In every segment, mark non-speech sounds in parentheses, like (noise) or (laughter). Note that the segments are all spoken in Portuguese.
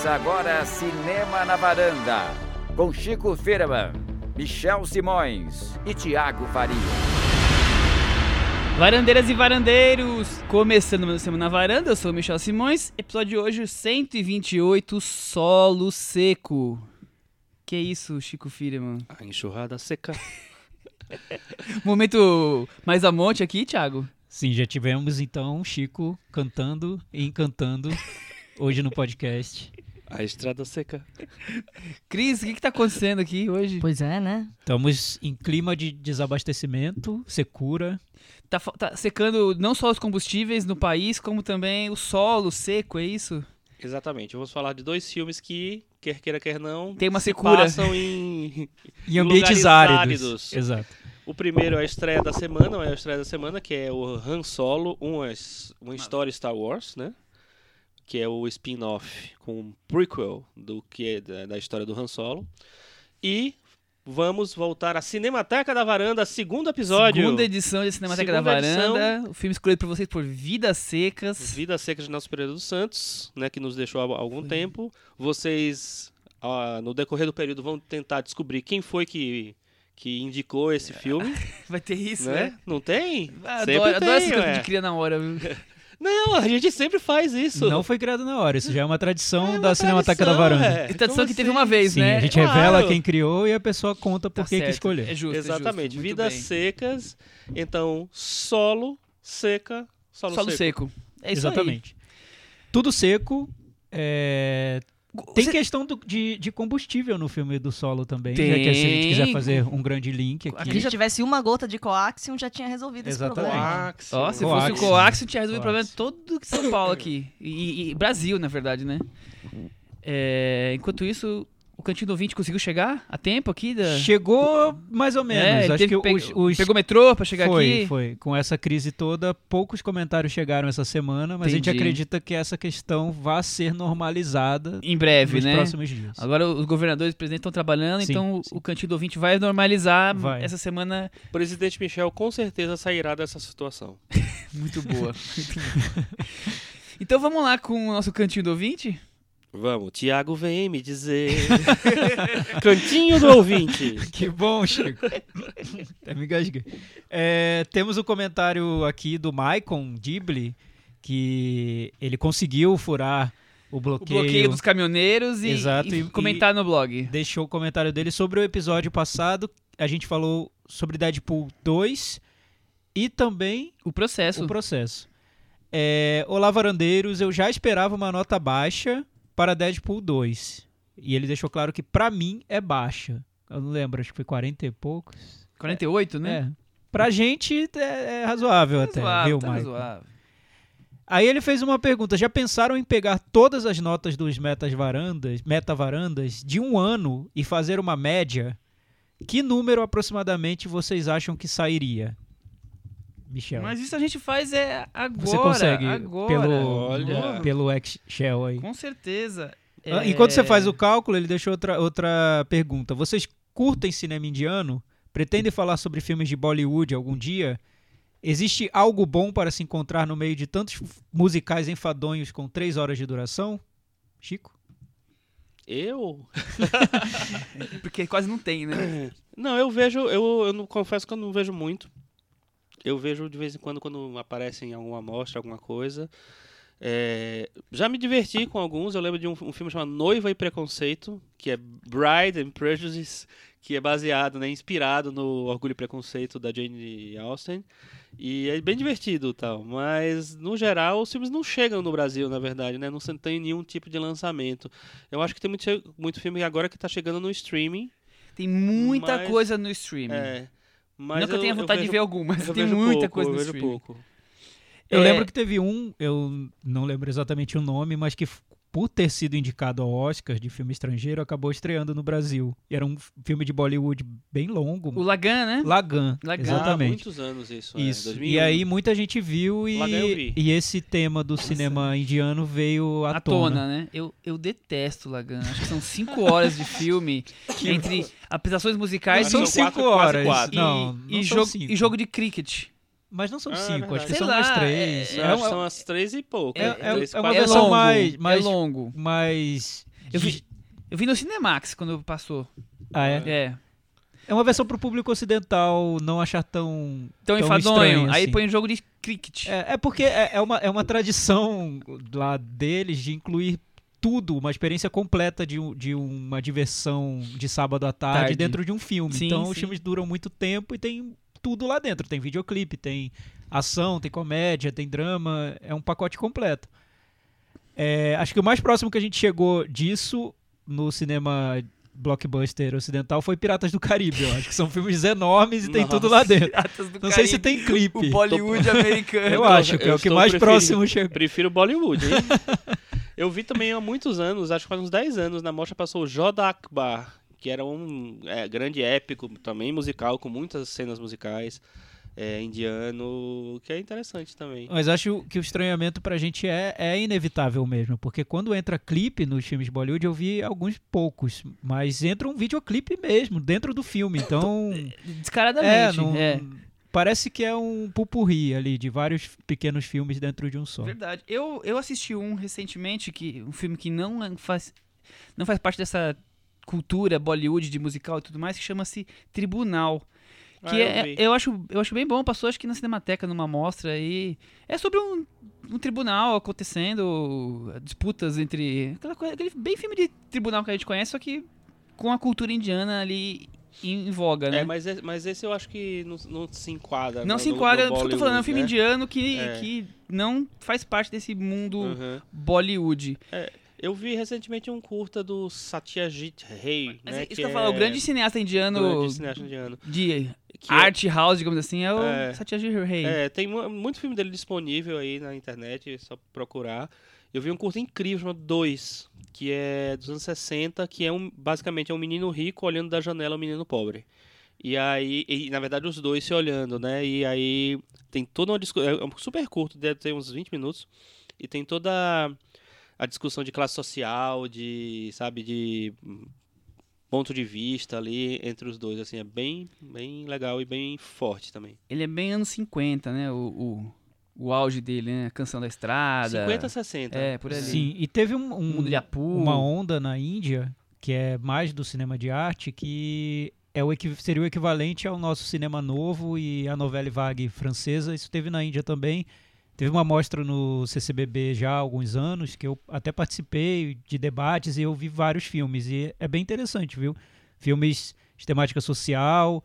Começa agora Cinema na Varanda, com Chico Firman, Michel Simões e Tiago Faria. Varandeiras e varandeiros, começando meu Semana na Varanda, eu sou o Michel Simões, episódio de hoje 128, Solo Seco. Que isso, Chico Firman? A enxurrada seca. (laughs) Momento mais a monte aqui, Thiago? Sim, já tivemos então Chico cantando e encantando hoje no podcast. A estrada seca. (laughs) Cris, o que, que tá acontecendo aqui hoje? Pois é, né? Estamos em clima de desabastecimento, secura. Tá, tá secando não só os combustíveis no país, como também o solo seco, é isso? Exatamente. Vamos falar de dois filmes que, quer queira, quer não, Tem uma se secura. passam (laughs) em... Em ambientes lugares áridos. áridos. Exato. O primeiro é a estreia da semana, é a estreia da semana, que é o Han Solo, uma, his- uma história Star Wars, né? Que é o spin-off com um prequel do que é da, da história do Han Solo. E vamos voltar à Cinemateca da Varanda, segundo episódio. Segunda edição de Cinemateca da Segunda edição. Varanda, o filme escolhido por vocês por Vidas Secas. Vida Seca de Nelson Pereira dos Santos, né, que nos deixou há algum tempo. Vocês, ah, no decorrer do período, vão tentar descobrir quem foi que, que indicou esse filme, (laughs) Vai ter isso, né? né? Não tem? Ah, Sempre adoro, adoro tem, essas coisas ué. de cria na hora, viu? (laughs) Não, a gente sempre faz isso. Não foi criado na hora, isso já é uma tradição É uma da Cinemateca da tradição, Varanda. é. Tradição Como que teve assim? uma vez, Sim, né? a gente Claro. revela quem criou e a pessoa conta por Tá que escolheu. É justo, é Exatamente. justo, muito Vidas bem. secas. Então, solo, seca, solo, Solo seco. seco. É isso Exatamente. Tudo seco. é, aí. Tem Você- questão do- de, de combustível no filme do solo também. Tem. Já que se a gente quiser fazer um grande link Se aqui. gente tivesse uma gota de coaxium, já tinha resolvido Exatamente. esse problema. Ó, se Coax. fosse o Coax, tinha resolvido o problema Coax. de todo São Paulo aqui. E, e Brasil, na verdade, né? É, enquanto isso, o Cantinho do Ouvinte conseguiu chegar a tempo aqui? Da... Chegou mais ou menos. É, Acho teve que pe- os, os- Pegou metrô pra chegar foi, aqui? foi. Com essa crise toda, poucos comentários chegaram essa semana, mas a gente Entendi. acredita que essa questão vai ser normalizada Em breve, nos né? próximos dias. Agora os governadores e o presidente estão trabalhando, Sim, então sim. o Cantinho do Ouvinte vai normalizar Vai. essa semana O presidente Michel com certeza sairá dessa situação. (laughs) muito boa. (laughs) Muito boa. então vamos lá com o nosso Cantinho do Ouvinte? Vamos, Tiago vem me dizer. (laughs) Cantinho do ouvinte. Que bom, Chico. Até me engasguei. É, temos um comentário aqui do Maicon Dibli, que ele conseguiu furar o O bloqueio. bloqueio dos caminhoneiros e, Exato, e e- comentar no blog. Deixou o comentário dele sobre o episódio passado. A gente falou sobre Deadpool 2 e também O processo. o processo. É, Olá, varandeiros. Eu já esperava uma nota baixa para Deadpool 2. E ele deixou claro que pra mim é baixa. Eu não lembro, acho que foi 40 e poucos. 48, né? É. Pra gente é, é razoável até, Razoável, viu, tá Michael? razoável. Aí ele fez uma pergunta: já pensaram em pegar todas as notas dos metas varandas, meta varandas de um ano e fazer uma média? Que número aproximadamente vocês acham que sairia? Michel. Mas isso a gente faz é agora. Você consegue agora. pelo, Olha. pelo Excel aí. Com certeza. Ah, É, Enquanto você faz o cálculo, ele deixou outra, outra pergunta. Vocês curtem cinema indiano? Pretendem falar sobre filmes de Bollywood algum dia? Existe algo bom para se encontrar no meio de tantos musicais enfadonhos com três horas de duração? Chico? Eu? (laughs) Porque quase não tem, né? Não, eu vejo, eu, eu não confesso que eu não vejo muito. Eu vejo de vez em quando quando aparece em alguma amostra, alguma coisa. É, já me diverti com alguns. Eu lembro de um, um filme chamado Noiva e Preconceito, que é Bride and Prejudice, que é baseado, né, inspirado no Orgulho e Preconceito da Jane Austen. E é bem divertido tal. Mas, no geral, os filmes não chegam no Brasil, na verdade, né? Não tem nenhum tipo de lançamento. Eu acho que tem muito, muito filme agora que está chegando no streaming. Tem muita Mas- coisa no streaming. É, mas não que eu tenha vontade de vejo- ver algum, mas eu (laughs) tem muita pouco, coisa eu vejo streaming. pouco. Eu É. lembro que teve um, eu não lembro exatamente o nome, mas que por ter sido indicado ao Oscar de filme estrangeiro, acabou estreando no Brasil. E era um filme de Bollywood bem longo. O Lagan, né? Lagan, Lagan. Há exatamente. muitos anos isso. é, Isso. 2001. E aí muita gente viu e, vi. e esse tema do cinema indiano veio à, à tona, né? Eu, eu detesto Lagan. Acho que são cinco horas de filme (laughs) entre apresentações musicais Acho São e, cinco quatro- quase horas. quatro. e, Não, e não são jogo, cinco. e jogo de cricket. Mas não são Ah, cinco, verdade. acho que Sei são lá, umas três. é- É, acho uma- são as três e pouco. É- né? é- Três, é uma. É versão longo, mais- é mais- longo. mais Eu vi, eu vi no Cinemax quando passou. Ah, é? É. É uma versão pro público ocidental não achar tão. Tão, Tão enfadonho. estranho, Aí assim. põe um jogo de cricket. É, é porque é, é uma, é uma tradição lá deles de incluir tudo, uma experiência completa de, de uma diversão de sábado à tarde, Tarde. dentro de um filme. Sim, então os sim. filmes duram muito tempo e tem tudo lá dentro. Tem videoclipe, tem ação, tem comédia, tem drama. É um pacote completo. É, acho que o mais próximo que a gente chegou disso no cinema blockbuster ocidental foi Piratas do Caribe. Eu acho que são filmes enormes e tem tudo lá dentro. Não sei se Caribe, tem clipe. O Bollywood americano. Eu acho que é eu o que mais próximo chegou. Prefiro Bollywood, hein? Eu vi também há muitos anos, acho que faz uns 10 anos, na mostra passou o Joda Akbar, que era um é, grande épico, também musical, com muitas cenas musicais, é, indiano, que é interessante também. Mas acho que o estranhamento pra gente é, é inevitável mesmo, porque quando entra clipe nos filmes de Bollywood, eu vi alguns poucos, mas entra um videoclipe mesmo, dentro do filme, (laughs) então... é, Descaradamente. não- é. Parece que é um pupurri ali, de vários pequenos filmes dentro de um só. Verdade. Eu, eu assisti um recentemente, que um filme que não é- faz, não faz parte dessa cultura Bollywood de musical e tudo mais, que chama-se Tribunal. Que Ah, eu é, eu, acho, eu acho bem bom, passou acho que na Cinemateca, numa mostra, e é sobre um, um tribunal acontecendo, disputas entre. Aquela coisa, aquele bem filme de tribunal que a gente conhece, só que com a cultura indiana ali em, voga, né? É, mas, e- mas esse eu acho que não, não se enquadra. não no- se enquadra, no por isso que eu tô falando, é um filme né? indiano que, É. que não faz parte desse mundo Uhum. Bollywood. Eu vi recentemente um curta do Satyajit Ray, Mas né? é isso que eu falo, o grande cineasta indiano grande cineasta indiano. de que é- art house, digamos assim, é o É. Satyajit Ray. É, tem mu- muito filme dele disponível aí na internet, é só procurar. Eu vi um curto incrível chamado Dois, que é dos anos 60, que é um, basicamente é um menino rico olhando da janela um menino pobre. E aí, e, na verdade, os dois se olhando, né? E aí tem toda uma discussão. É um super curto, deve ter uns 20 minutos. E tem toda a discussão de classe social, de, sabe, de hum, ponto de vista ali entre os dois. Assim, é bem, bem legal e bem forte também. Ele é bem anos 50, né? O, o, o auge dele, né? A Canção da Estrada. 50, 60. É, por ali. Sim, e teve um, um- uma onda na Índia, que é mais do cinema de arte, que é o seria o equivalente ao nosso cinema novo e a novela vague francesa. Isso teve na Índia também. Teve uma mostra no CCBB já há alguns anos, que eu até participei de debates e eu vi vários filmes. E é bem interessante, viu? Filmes de temática social,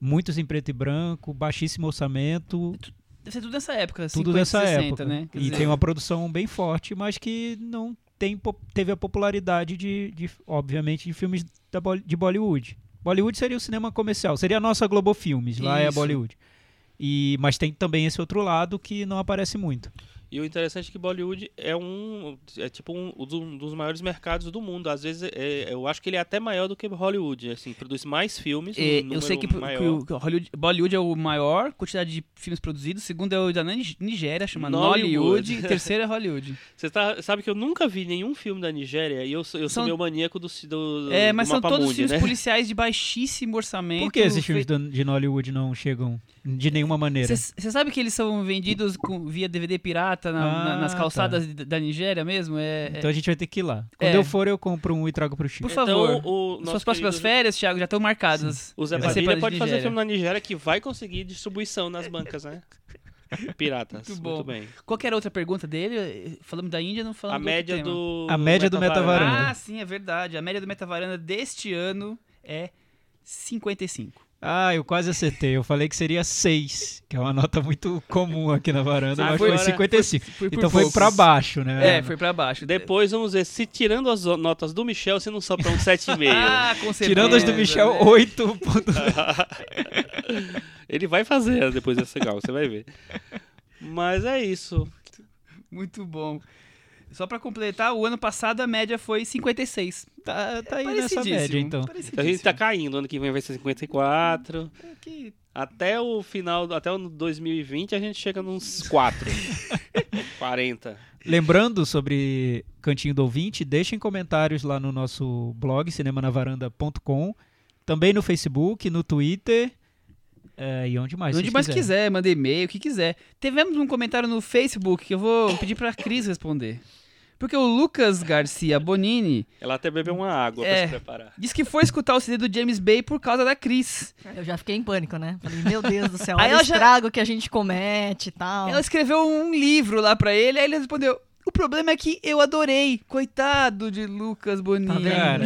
muitos em preto e branco, baixíssimo orçamento, Deve ser tudo nessa época, tudo 50, dessa 60, época. né? Quer E dizer, tem uma produção bem forte, mas que não tem, teve a popularidade de, de, obviamente, de filmes da, de Bollywood. Bollywood seria o cinema comercial, seria a nossa Globo Filmes, lá é a Isso. Bollywood. E, mas tem também esse outro lado que não aparece muito. E o interessante é que Bollywood é um é tipo um, um dos maiores mercados do mundo. Às vezes é- eu acho que ele é até maior do que Hollywood, assim, produz mais filmes, um é, eu número sei que, maior. que o Hollywood, Bollywood é o maior quantidade de filmes produzidos, segundo é o da Nig- Nigéria, chama Nollywood. E terceiro é Hollywood. (laughs) Você tá, sabe que eu nunca vi nenhum filme da Nigéria e eu sou, eu São- sou meu maníaco do, do É, do mas são todos Mapamundi, filmes né? policiais de baixíssimo orçamento. Por que esses filmes do- de Nollywood não chegam de nenhuma maneira? Você sabe que eles são vendidos com- via DVD pirata na- na- Ah, nas tá. calçadas da- da Nigéria mesmo? É, é- Então a gente vai ter que ir lá. Quando É. eu for, eu compro um e trago pro Chico. Por favor. Então, o Suas próximas querido- férias, Thiago, já estão marcadas. O Zé Padilha pode fazer filme na Nigéria que vai conseguir distribuição nas bancas, né? (laughs) Piratas. Muito Muito, bem. Qual que era a outra pergunta dele? Falamos da Índia, não falamos A do média do. A média do Metavaranda. Ah, sim, é verdade. A média do Metavaranda deste ano é 55. Ah, eu quase acertei. Eu falei que seria 6, que é uma nota muito comum aqui na varanda, Ah, mas foi- foi 55. Foi por Então foi poucos. pra baixo, né? É, foi pra baixo. Depois vamos ver se tirando as notas do Michel, você não sobra um 7,5. (laughs) Ah, com certeza. Tirando as do Michel, né? 8. Ele vai fazer depois desse legal, você vai ver. Mas é isso. Muito bom. Só pra completar, o ano passado a média foi 56. Tá, tá aí nessa média, então. A gente tá caindo, ano que vem vai ser 54. É que- Até o final, até o 2020 a gente chega nos 4. 40. (laughs) Lembrando sobre Cantinho do Ouvinte, deixem comentários lá no nosso blog, cinemanavaranda.com. Também no Facebook, no Twitter. é, e onde mais? Onde mais quiserem. quiser, manda e-mail, o que quiser. Tivemos um comentário no Facebook que eu vou pedir pra Cris responder. Porque o Lucas Garcia Bonini Ela até bebeu uma água pra É. se preparar. disse que foi escutar o CD do James Bay por causa da Cris. Eu já fiquei em pânico, né? Falei, meu Deus do céu, (laughs) Aí olha o ela já- estrago que a gente comete e tal. Ela escreveu um livro lá pra ele, aí ele respondeu: O problema é que eu adorei. Coitado de Lucas Bonini.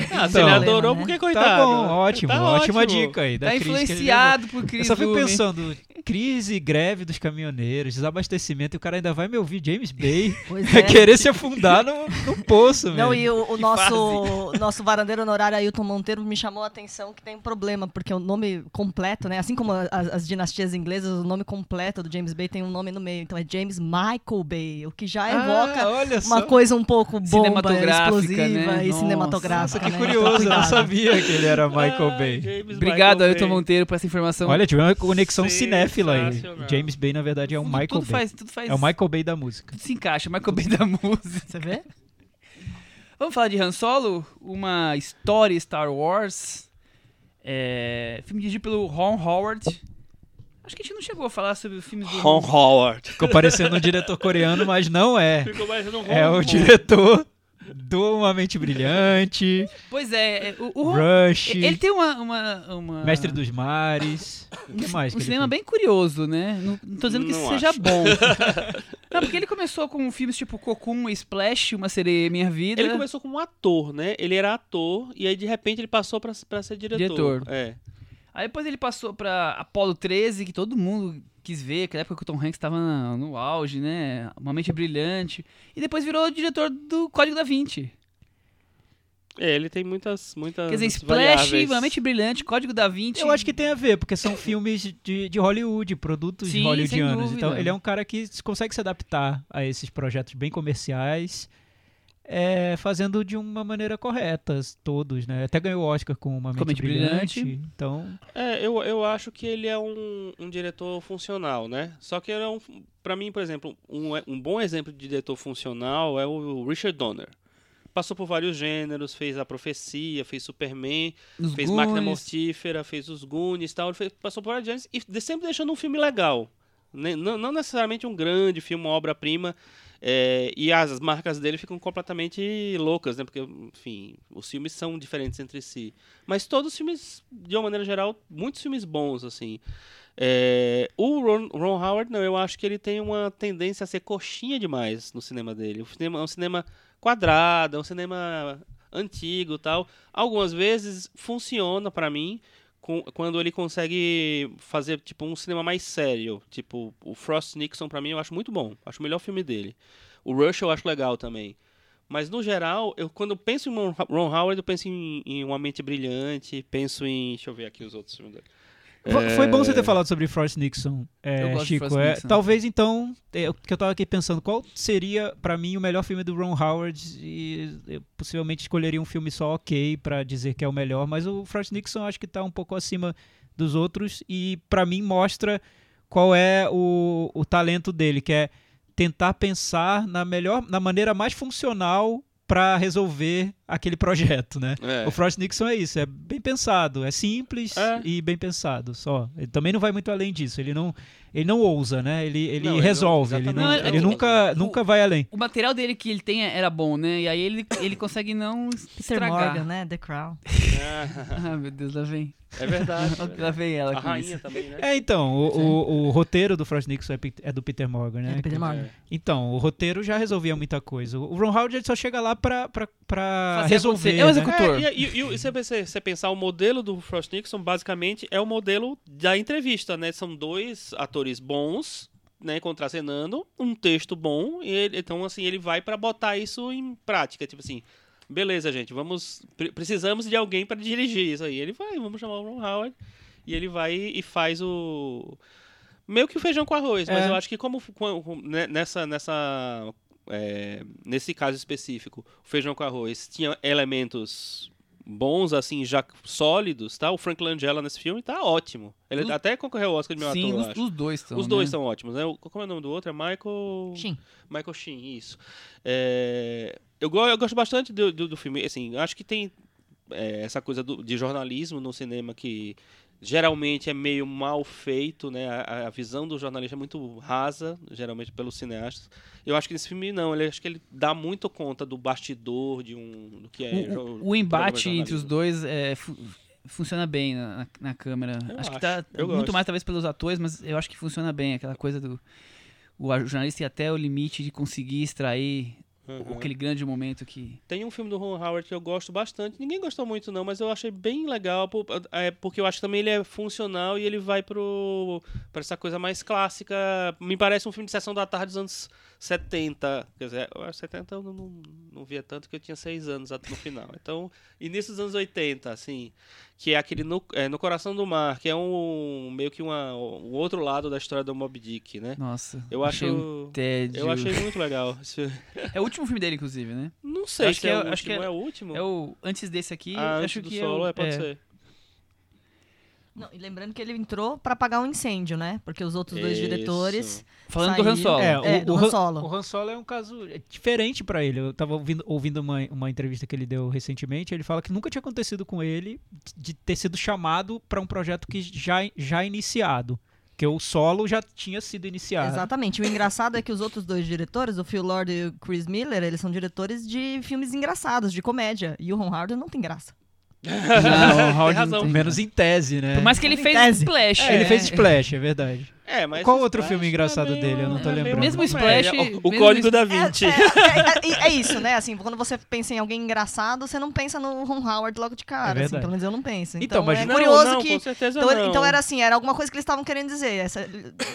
Tá Ah, se então, ele adorou, né? por que Tá coitado? bom, ótimo, Tá ótima ótimo. dica aí. Da Tá Cris, que ele influenciado por Eu Cris só fico Lumen. pensando, crise, greve dos caminhoneiros, desabastecimento, e o cara ainda vai me ouvir James Bay, (laughs) (laughs) é. querer se afundar no, no poço, Não, mesmo. e o, o nosso, nosso varandeiro honorário Ailton Monteiro me chamou a atenção que tem um problema, porque o nome completo, né? Assim como as, as dinastias inglesas, o nome completo do James Bay tem um nome no meio. Então é James Michael Bay, o que já evoca Ah, olha uma coisa um pouco bomba, Cinematográfica, explosiva né? e Nossa. cinematográfica. Nossa, que né? curioso, eu não sabia que ele era (laughs) Michael Ai, Bay. James Obrigado, Michael Ailton Bay. Monteiro, por essa informação. Olha, tive uma conexão cinéfila. James Bay, na verdade, é um tudo, Michael tudo Bay. faz, tudo faz. É o Michael Bay da música. Tudo se encaixa, Michael Bay da música. Você vê? Vamos falar de Han Solo? Uma história Star Wars. É, filme dirigido pelo Ron Howard. Acho que a gente não chegou a falar sobre o filme do. Ron Howard. Ficou parecendo um diretor coreano, mas não é. Ficou parecendo um Ron É o diretor do Uma Mente Brilhante, Pois é, é, o, o. Rush, Ele tem uma. uma, uma- Mestre dos Mares. O que mais? um que cinema bem curioso, né? Não, não tô dizendo que isso Não seja acho. bom. (laughs) não, porque ele começou com filmes tipo e Splash, Uma Sereia Minha Vida. Ele começou como ator, né? Ele era ator e aí de repente ele passou pra, pra ser diretor. Diretor. É. Aí depois ele passou pra Apollo 13, que todo mundo quis ver, aquela época que o Tom Hanks tava na- no auge, né? Uma mente brilhante. E depois virou diretor do Código da Vinci. É, ele tem muitas, muitas Quer dizer, Splash, variáveis. Uma mente brilhante, Código da Vinci. Eu acho que tem a ver, porque são filmes de, de Hollywood, produtos Sim, hollywoodianos. Então, ele é um cara que consegue se adaptar a esses projetos bem comerciais, é, fazendo de uma maneira correta, todos, né? Até ganhou o Oscar com Uma Mente, Brilhante. Brilhante. Então, É, eu, eu acho que ele é um, um diretor funcional, né? Só que ele é um, pra mim, por exemplo, um, um bom exemplo de diretor funcional é o Richard Donner. Passou por vários gêneros, fez A Profecia, fez Superman, Nos fez Máquina Goonies. Mortífera, fez Os Goonies e tal. Ele fez- passou por vários gêneros e sempre deixando um filme legal. né? Não, não necessariamente um grande filme, uma obra-prima. É, e as marcas dele ficam completamente loucas, né? Porque, enfim, os filmes são diferentes entre si. Mas todos os filmes, de uma maneira geral, muitos filmes bons, assim. É, o Ron, Ron Howard, não, eu acho que ele tem uma tendência a ser coxinha demais no cinema dele. O cinema é um cinema quadrado, é um cinema antigo tal. Algumas vezes funciona pra mim quando ele consegue fazer tipo um cinema mais sério. Tipo, o Frost Nixon pra mim eu acho muito bom. Acho o melhor filme dele. O Rush eu acho legal também. Mas no geral, eu quando eu penso em Ron Howard, eu penso em, em Uma Mente Brilhante, penso em, deixa eu ver aqui os outros filmes dele. Fo- Foi bom você ter falado sobre Frost Nixon, é, Chico. Frost É, Nixon. talvez então, é, o que eu tava aqui pensando, qual seria pra mim o melhor filme do Ron Howard? E eu possivelmente escolheria um filme só ok pra dizer que é o melhor, mas o Frost Nixon acho que tá um pouco acima dos outros e pra mim mostra qual é o, o talento dele, que é tentar pensar na melhor, na maneira mais funcional pra resolver aquele projeto, né? É. O Frost Nixon é isso, é bem pensado, é simples É. e bem pensado, só. Ele também não vai muito além disso, ele não, ele não ousa, né? Ele, ele Não, ele não- resolve, ele, não, ele Não, é- nunca, o- nunca vai além. O material dele que ele tem era bom, né? E aí ele, ele consegue não Peter estragar. Morgan, né? The Crown. Ah, Ah, meu Deus, lá vem. é verdade. (laughs) Lá vem ela A rainha isso. também, né? É, então, o, o, o roteiro do Frost Nixon é, é do Peter Morgan, né? É do Peter Morgan. Então, o roteiro já resolvia muita coisa. O Ron Howard ele só chega lá pra, pra, pra Fazer resolver, acontecer. É o né? executor. É, e, e, e se você, você pensar, o modelo do Frost Nixon basicamente é o modelo da entrevista, né? São dois atores bons, né, contracenando, um texto bom, e ele- então assim, ele vai pra botar isso em prática, tipo assim, beleza, gente, vamos pre- precisamos de alguém pra dirigir isso aí. Ele vai, vamos chamar o Ron Howard e ele vai e faz o meio que o feijão com arroz, mas É. eu acho que como com- com- né, nessa nessa é, nesse caso específico, o feijão com arroz tinha elementos bons, assim, já sólidos, tá? O Frank Langella nesse filme tá ótimo. Ele Os- até concorreu ao Oscar de melhor Sim, ator, os, os dois estão. Os dois né? são ótimos, né? Como é o nome do outro? É Michael... Shin. Michael Sheen, isso. É, eu, go- eu gosto bastante do, do, do filme, assim, acho que tem é, essa coisa do- de jornalismo no cinema que geralmente é meio mal feito, né? A, a visão do jornalista é muito rasa, geralmente pelos cineastas. Eu acho que nesse filme não, ele acho que ele dá muito conta do bastidor de um do que é O, o- o embate entre os dois é, fu- funciona bem na, na- câmera. Eu acho que tá eu muito gosto. mais talvez pelos atores, mas eu acho que funciona bem aquela coisa do o jornalista ir até o limite de conseguir extrair Uhum. aquele grande momento que Tem um filme do Ron Howard que eu gosto bastante. Ninguém gostou muito, não, mas eu achei bem legal. é, Porque eu acho que também ele é funcional e ele vai pro, pra essa coisa mais clássica. Me parece um filme de sessão da tarde dos anos 70. Quer dizer, eu acho que 70 eu não, não, via tanto que eu tinha seis anos no final. Então, início dos anos 80, assim. Que é aquele no, é, no Coração do Mar, que é um meio que uma, um outro lado da história do Moby Dick, né? nossa, Eu achei acho. um tédio. Eu achei muito legal. (laughs) É o último filme dele inclusive, né? Não sei Acho se que é, é- o acho último. é- é o? É o antes desse aqui, Ah, antes acho do que solo, é, o, é, pode é, ser. Não, e lembrando que ele entrou pra apagar um incêndio, né? Porque os outros dois Isso. diretores. Falando do Han. Solo. É, o, do o Han Solo. O Han Solo é um caso é, diferente pra ele. Eu tava ouvindo, ouvindo uma, uma entrevista que ele deu recentemente. Ele fala que nunca tinha acontecido com ele de ter sido chamado pra um projeto que já, já iniciado. Porque o solo já tinha sido iniciado. Exatamente. O engraçado é que os outros dois diretores, o Phil Lord e o Chris Miller, eles são diretores de filmes engraçados, de comédia. E o Ron Howard não tem graça. Não, o Howard tem Menos em tese, né? Por mais que ele fez tese. Splash. É, ele é. fez Splash, é verdade. É, mas Qual outro Splash filme é engraçado meio- dele? Eu não tô é lembrando. Mesmo Splash, comédia. O, o mesmo Código es- da É, Vinci. é, é- é- é isso, né? Assim, quando você pensa em alguém engraçado, você não pensa no Ron Howard logo de cara. É assim, pelo menos eu não penso. Então, Então, mas- é Não, curioso não, que. com certeza Então, não. então era assim, era alguma coisa que eles estavam querendo dizer. Essa,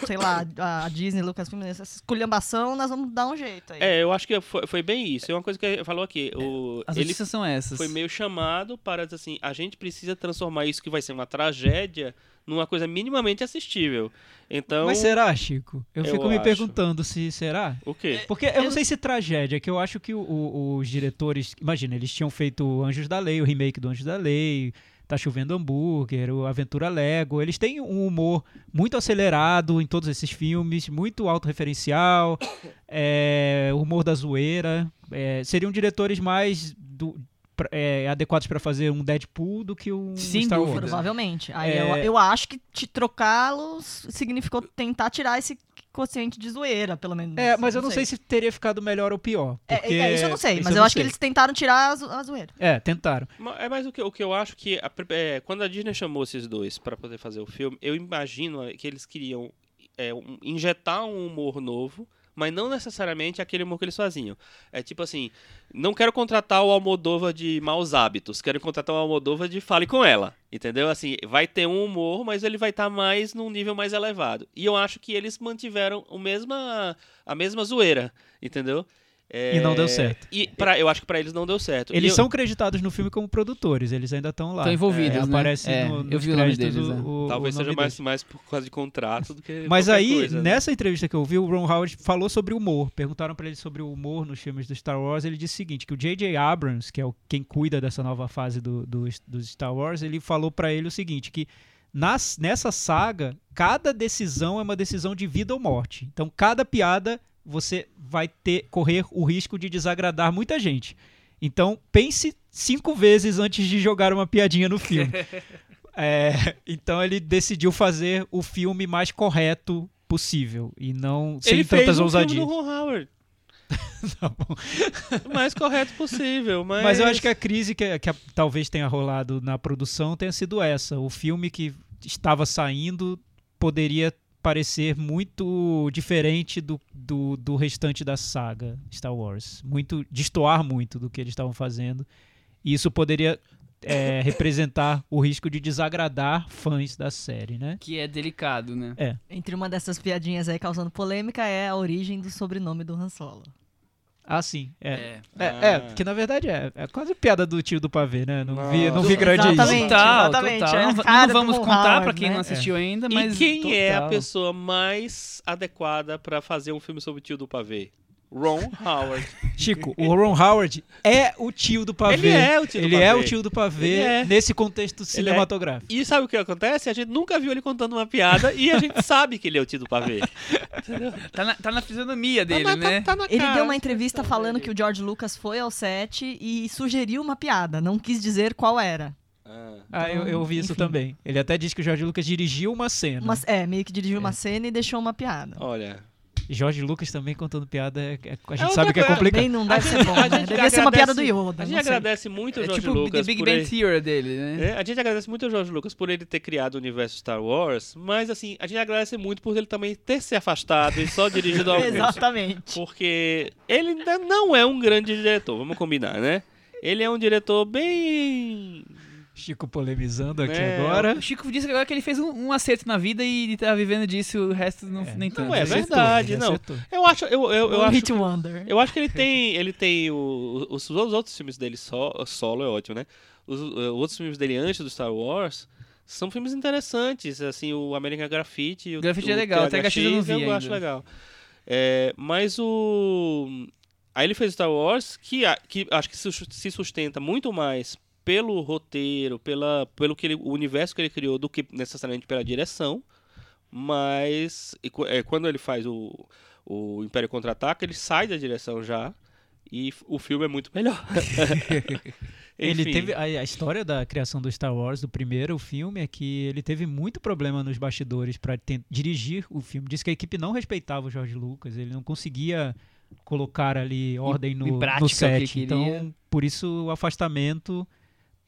sei lá, a Disney, Lucasfilm, essa esculhambação, nós vamos dar um jeito aí. É, eu acho que foi, foi bem isso. É uma coisa que ele falou aqui. O, As ele notícias são essas. foi meio chamado para dizer assim, a gente precisa transformar isso que vai ser uma tragédia numa coisa minimamente assistível. Então, Mas será, Chico? Eu, Eu fico me acho. perguntando se será. o quê? Porque eu não sei se tragédia, que eu acho que o- o- os diretores. Imagina, eles tinham feito Anjos da Lei, o remake do Anjos da Lei, Tá Chovendo Hambúrguer, o Aventura Lego. Eles têm um humor muito acelerado em todos esses filmes, muito autorreferencial, (coughs) é, humor da zoeira. É, seriam diretores mais do- é, adequados para fazer um Deadpool do que um Sem Star. Wars. Provavelmente. Aí É. eu, eu acho que te trocá-los significou tentar tirar esse quociente de zoeira, pelo menos. É, mas eu não sei se teria ficado melhor ou pior. É, porque- é, isso eu não sei, isso mas eu, não acho que sei. eles tentaram tirar a, zo- a zoeira. É, tentaram. É mais o que, o que eu acho que a é, quando a Disney chamou esses dois para poder fazer o filme, eu imagino é, que eles queriam é, um- injetar um humor novo, mas não necessariamente aquele humor que eles faziam. É tipo assim, não quero contratar o Almodova de maus hábitos, quero contratar o Almodova de fale com ela, entendeu? Assim, vai ter um humor, mas ele vai estar mais num nível mais elevado. E eu acho que eles mantiveram o mesma, a mesma zoeira, entendeu? É, E não deu certo. E pra, eu acho que para eles não deu certo. E Eles eu- são creditados no filme como produtores, eles ainda estão lá. Estão envolvidos, É, né? Aparece É, no, eu nos vi o nome créditos deles, o- é. o- Talvez o seja mais, deles. mais por causa de contrato do que. Mas aí, coisa, né? nessa entrevista que eu vi, o Ron Howard falou sobre humor. Perguntaram pra ele sobre o humor nos filmes do Star Wars. Ele disse o seguinte: que o J.J. Abrams, que é o, quem cuida dessa nova fase do, do, dos Star Wars, ele falou pra ele o seguinte: que nas, nessa saga, cada decisão é uma decisão de vida ou morte. Então, cada piada você vai ter correr o risco de desagradar muita gente. Então, pense cinco vezes antes de jogar uma piadinha no filme. (laughs) É, então ele decidiu fazer o filme mais correto possível e não sem Ele tantas fez um ousadias. filme do Ron Howard. (laughs) Tá bom. O mais correto possível, mas. Mas eu acho que a crise que, que a- talvez tenha rolado na produção tenha sido essa. O filme que estava saindo poderia parecer muito diferente do, do, do restante da saga Star Wars. Muito destoar muito do que eles estavam fazendo. E isso poderia é, (laughs) representar o risco de desagradar fãs da série, né? Que é delicado, né? Entre uma dessas piadinhas aí causando polêmica é a origem do sobrenome do Han Solo. Ah, sim. É. É. É, Ah. é, que na verdade é, é quase piada do tio do pavê, né? Não vi, não vi grande Exatamente. isso. Total, exatamente, total. é Não, não vamos contar Howard, pra quem né? não assistiu ainda, E mas. quem é a total. pessoa mais adequada pra fazer um filme sobre o tio do pavê? Ron Howard. (laughs) Chico, o Ron Howard é o tio do pavê. Ele é o tio do Ele pavê. é o tio do pavê Ele é. nesse contexto é. cinematográfico. E sabe o que acontece? A gente nunca viu ele contando uma piada e a gente sabe que ele é o tio do pavê. Tá na, tá na fisionomia dele, Tá na- né? tá- tá na Ele cara, deu uma a entrevista expressão falando que o George Lucas foi ao set e sugeriu uma piada, não quis dizer qual era. Ah. Ah, eu, eu ouvi isso enfim. também. Ele até disse que o Jorge Lucas dirigiu uma cena. Uma- é, meio que dirigiu uma É. cena e deixou uma piada. Olha, Jorge Lucas também contando piada, é- é- a gente outra sabe que é complicado. Também não A deve gente- ser bom, a né? gente Devia ser uma piada do Yoda. a gente não sei. agradece muito ao É George tipo Lucas The Big por Bang ele- Theory dele, né? É, a gente agradece muito ao George Lucas por ele ter criado o universo Star Wars, mas assim, a gente agradece muito por ele também ter se afastado e só dirigido alguns. (laughs) Exatamente. Porque ele ainda não é um grande diretor, vamos combinar, né? Ele é um diretor bem. Chico polemizando aqui É, agora. O Chico disse que agora que ele fez um, um acerto na vida e ele tá vivendo disso, o resto não, nem tanto. Não, é verdade, não. Eu acho. Eu, eu, eu um acho hit wonder. Eu acho que ele tem, (laughs) ele tem o- os, os outros filmes dele só, solo é ótimo, né? Os, eh, outros filmes dele antes do Star Wars são filmes interessantes, assim, o American Graffiti, e o Graffiti o é legal, até THX, Graffiti eu não vi eu acho ainda. legal. É, mas o aí ele fez Star Wars que, que acho que se sustenta muito mais pelo roteiro, pela, pelo que ele, o universo que ele criou do que necessariamente pela direção. Mas e é, quando ele faz o, o Império Contra-Ataca, ele sai da direção já e o filme é muito melhor. (laughs) (laughs) Ele teve a, a história da criação do Star Wars, do primeiro filme, é que ele teve muito problema nos bastidores para dirigir o filme. Diz que a equipe não respeitava o George Lucas, ele não conseguia colocar ali ordem no, em no prática o que set. queria. Então, por isso o afastamento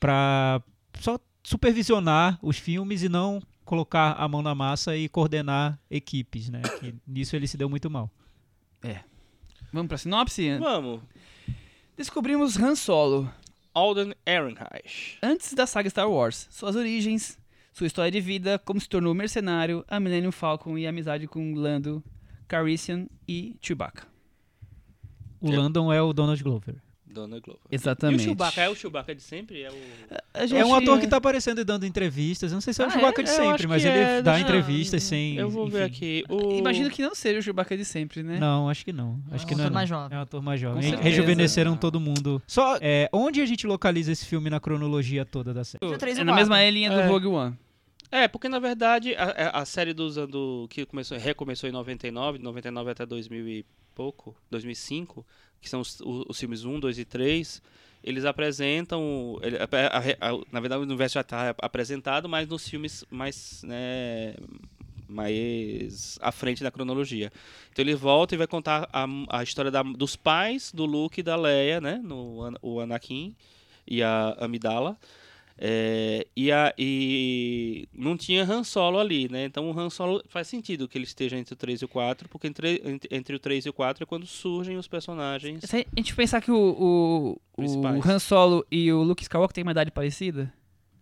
para só supervisionar os filmes e não colocar a mão na massa e coordenar equipes, né? Que nisso ele se deu muito mal. Vamos pra sinopse? Vamos. Descobrimos Han Solo. Alden Ehrenreich. Antes da saga Star Wars, suas origens, sua história de vida, como se tornou mercenário, a Millennium Falcon e a amizade com Lando, Calrissian e Chewbacca. O É. Landon é o Donald Glover. Donald Glover. Exatamente. E o Chewbacca é o Chewbacca de sempre? É o... A gente- É um ator que tá aparecendo e dando entrevistas. Eu não sei se é o Ah, Chewbacca é? de sempre, mas que ele é, dá deixa- entrevistas sem. Eu vou ver enfim. aqui. O... Imagino que não seja o Chewbacca de sempre, né? Não, acho que não. Acho É que um não. ator não. mais jovem. É um ator mais jovem. Rejuvenesceram todo mundo. Só, é, onde a gente localiza esse filme na cronologia toda da série? É na mesma linha do É. Rogue One. É, porque na verdade a, a- a série dos anos que começou, recomeçou em 99, de 99 até 2000 e pouco, 2005, que são os, os filmes 1, 2 e 3, eles apresentam, ele- a- a- a- na verdade o universo já está apresentado, mas nos filmes mais, né, mais à frente da cronologia. Então ele volta e vai contar a, história da- dos pais do Luke e da Leia, né, no, o Anakin e a Amidala. É, e, a, e não tinha Han Solo ali, né? Então o Han Solo faz sentido que ele esteja entre o 3 e o 4, porque entre, entre, entre o 3 e o 4 é quando surgem os personagens. Se a gente pensar que o, o, o. Han Solo e o Luke Skywalker têm uma idade parecida,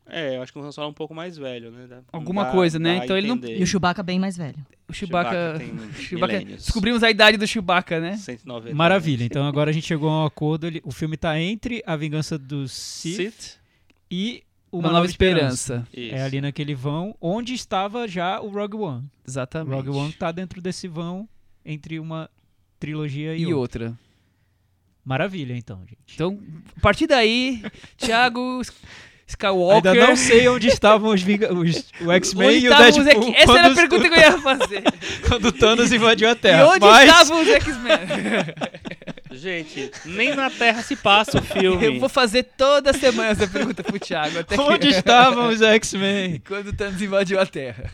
É, eu acho que o Han Solo é um pouco mais velho, né? Dá- Alguma dá- coisa, né? Então ele não-. E o Chewbacca bem mais velho. o Chewbacca... tem (laughs) Chewbacca milênios. descobrimos a idade do Chewbacca, né? 190 Maravilha. anos. Então agora a gente chegou a um acordo. ele- o filme tá entre A Vingança dos Sith, Sith? E Uma, Nova, Esperança. Isso. É ali naquele vão onde estava já o Rogue One. O Exatamente. Rogue One tá dentro desse vão entre uma trilogia e, E outra. outra. Maravilha, então, gente. Então, a partir daí, (laughs) Thiago Skywalker... Ainda não sei onde estavam os, Vinga- os- (laughs) o X-Men Onde e o estavam os Deadpool. X- Essa era a os- pergunta que eu ia fazer. (laughs) Quando o Thanos invadiu a e Terra. onde Mas estavam os X-Men? Gente, nem na Terra se passa o filme. Eu vou fazer toda semana essa pergunta pro Thiago. Até que... onde estavam os X-Men? (laughs) Quando o Thanos invadiu a Terra.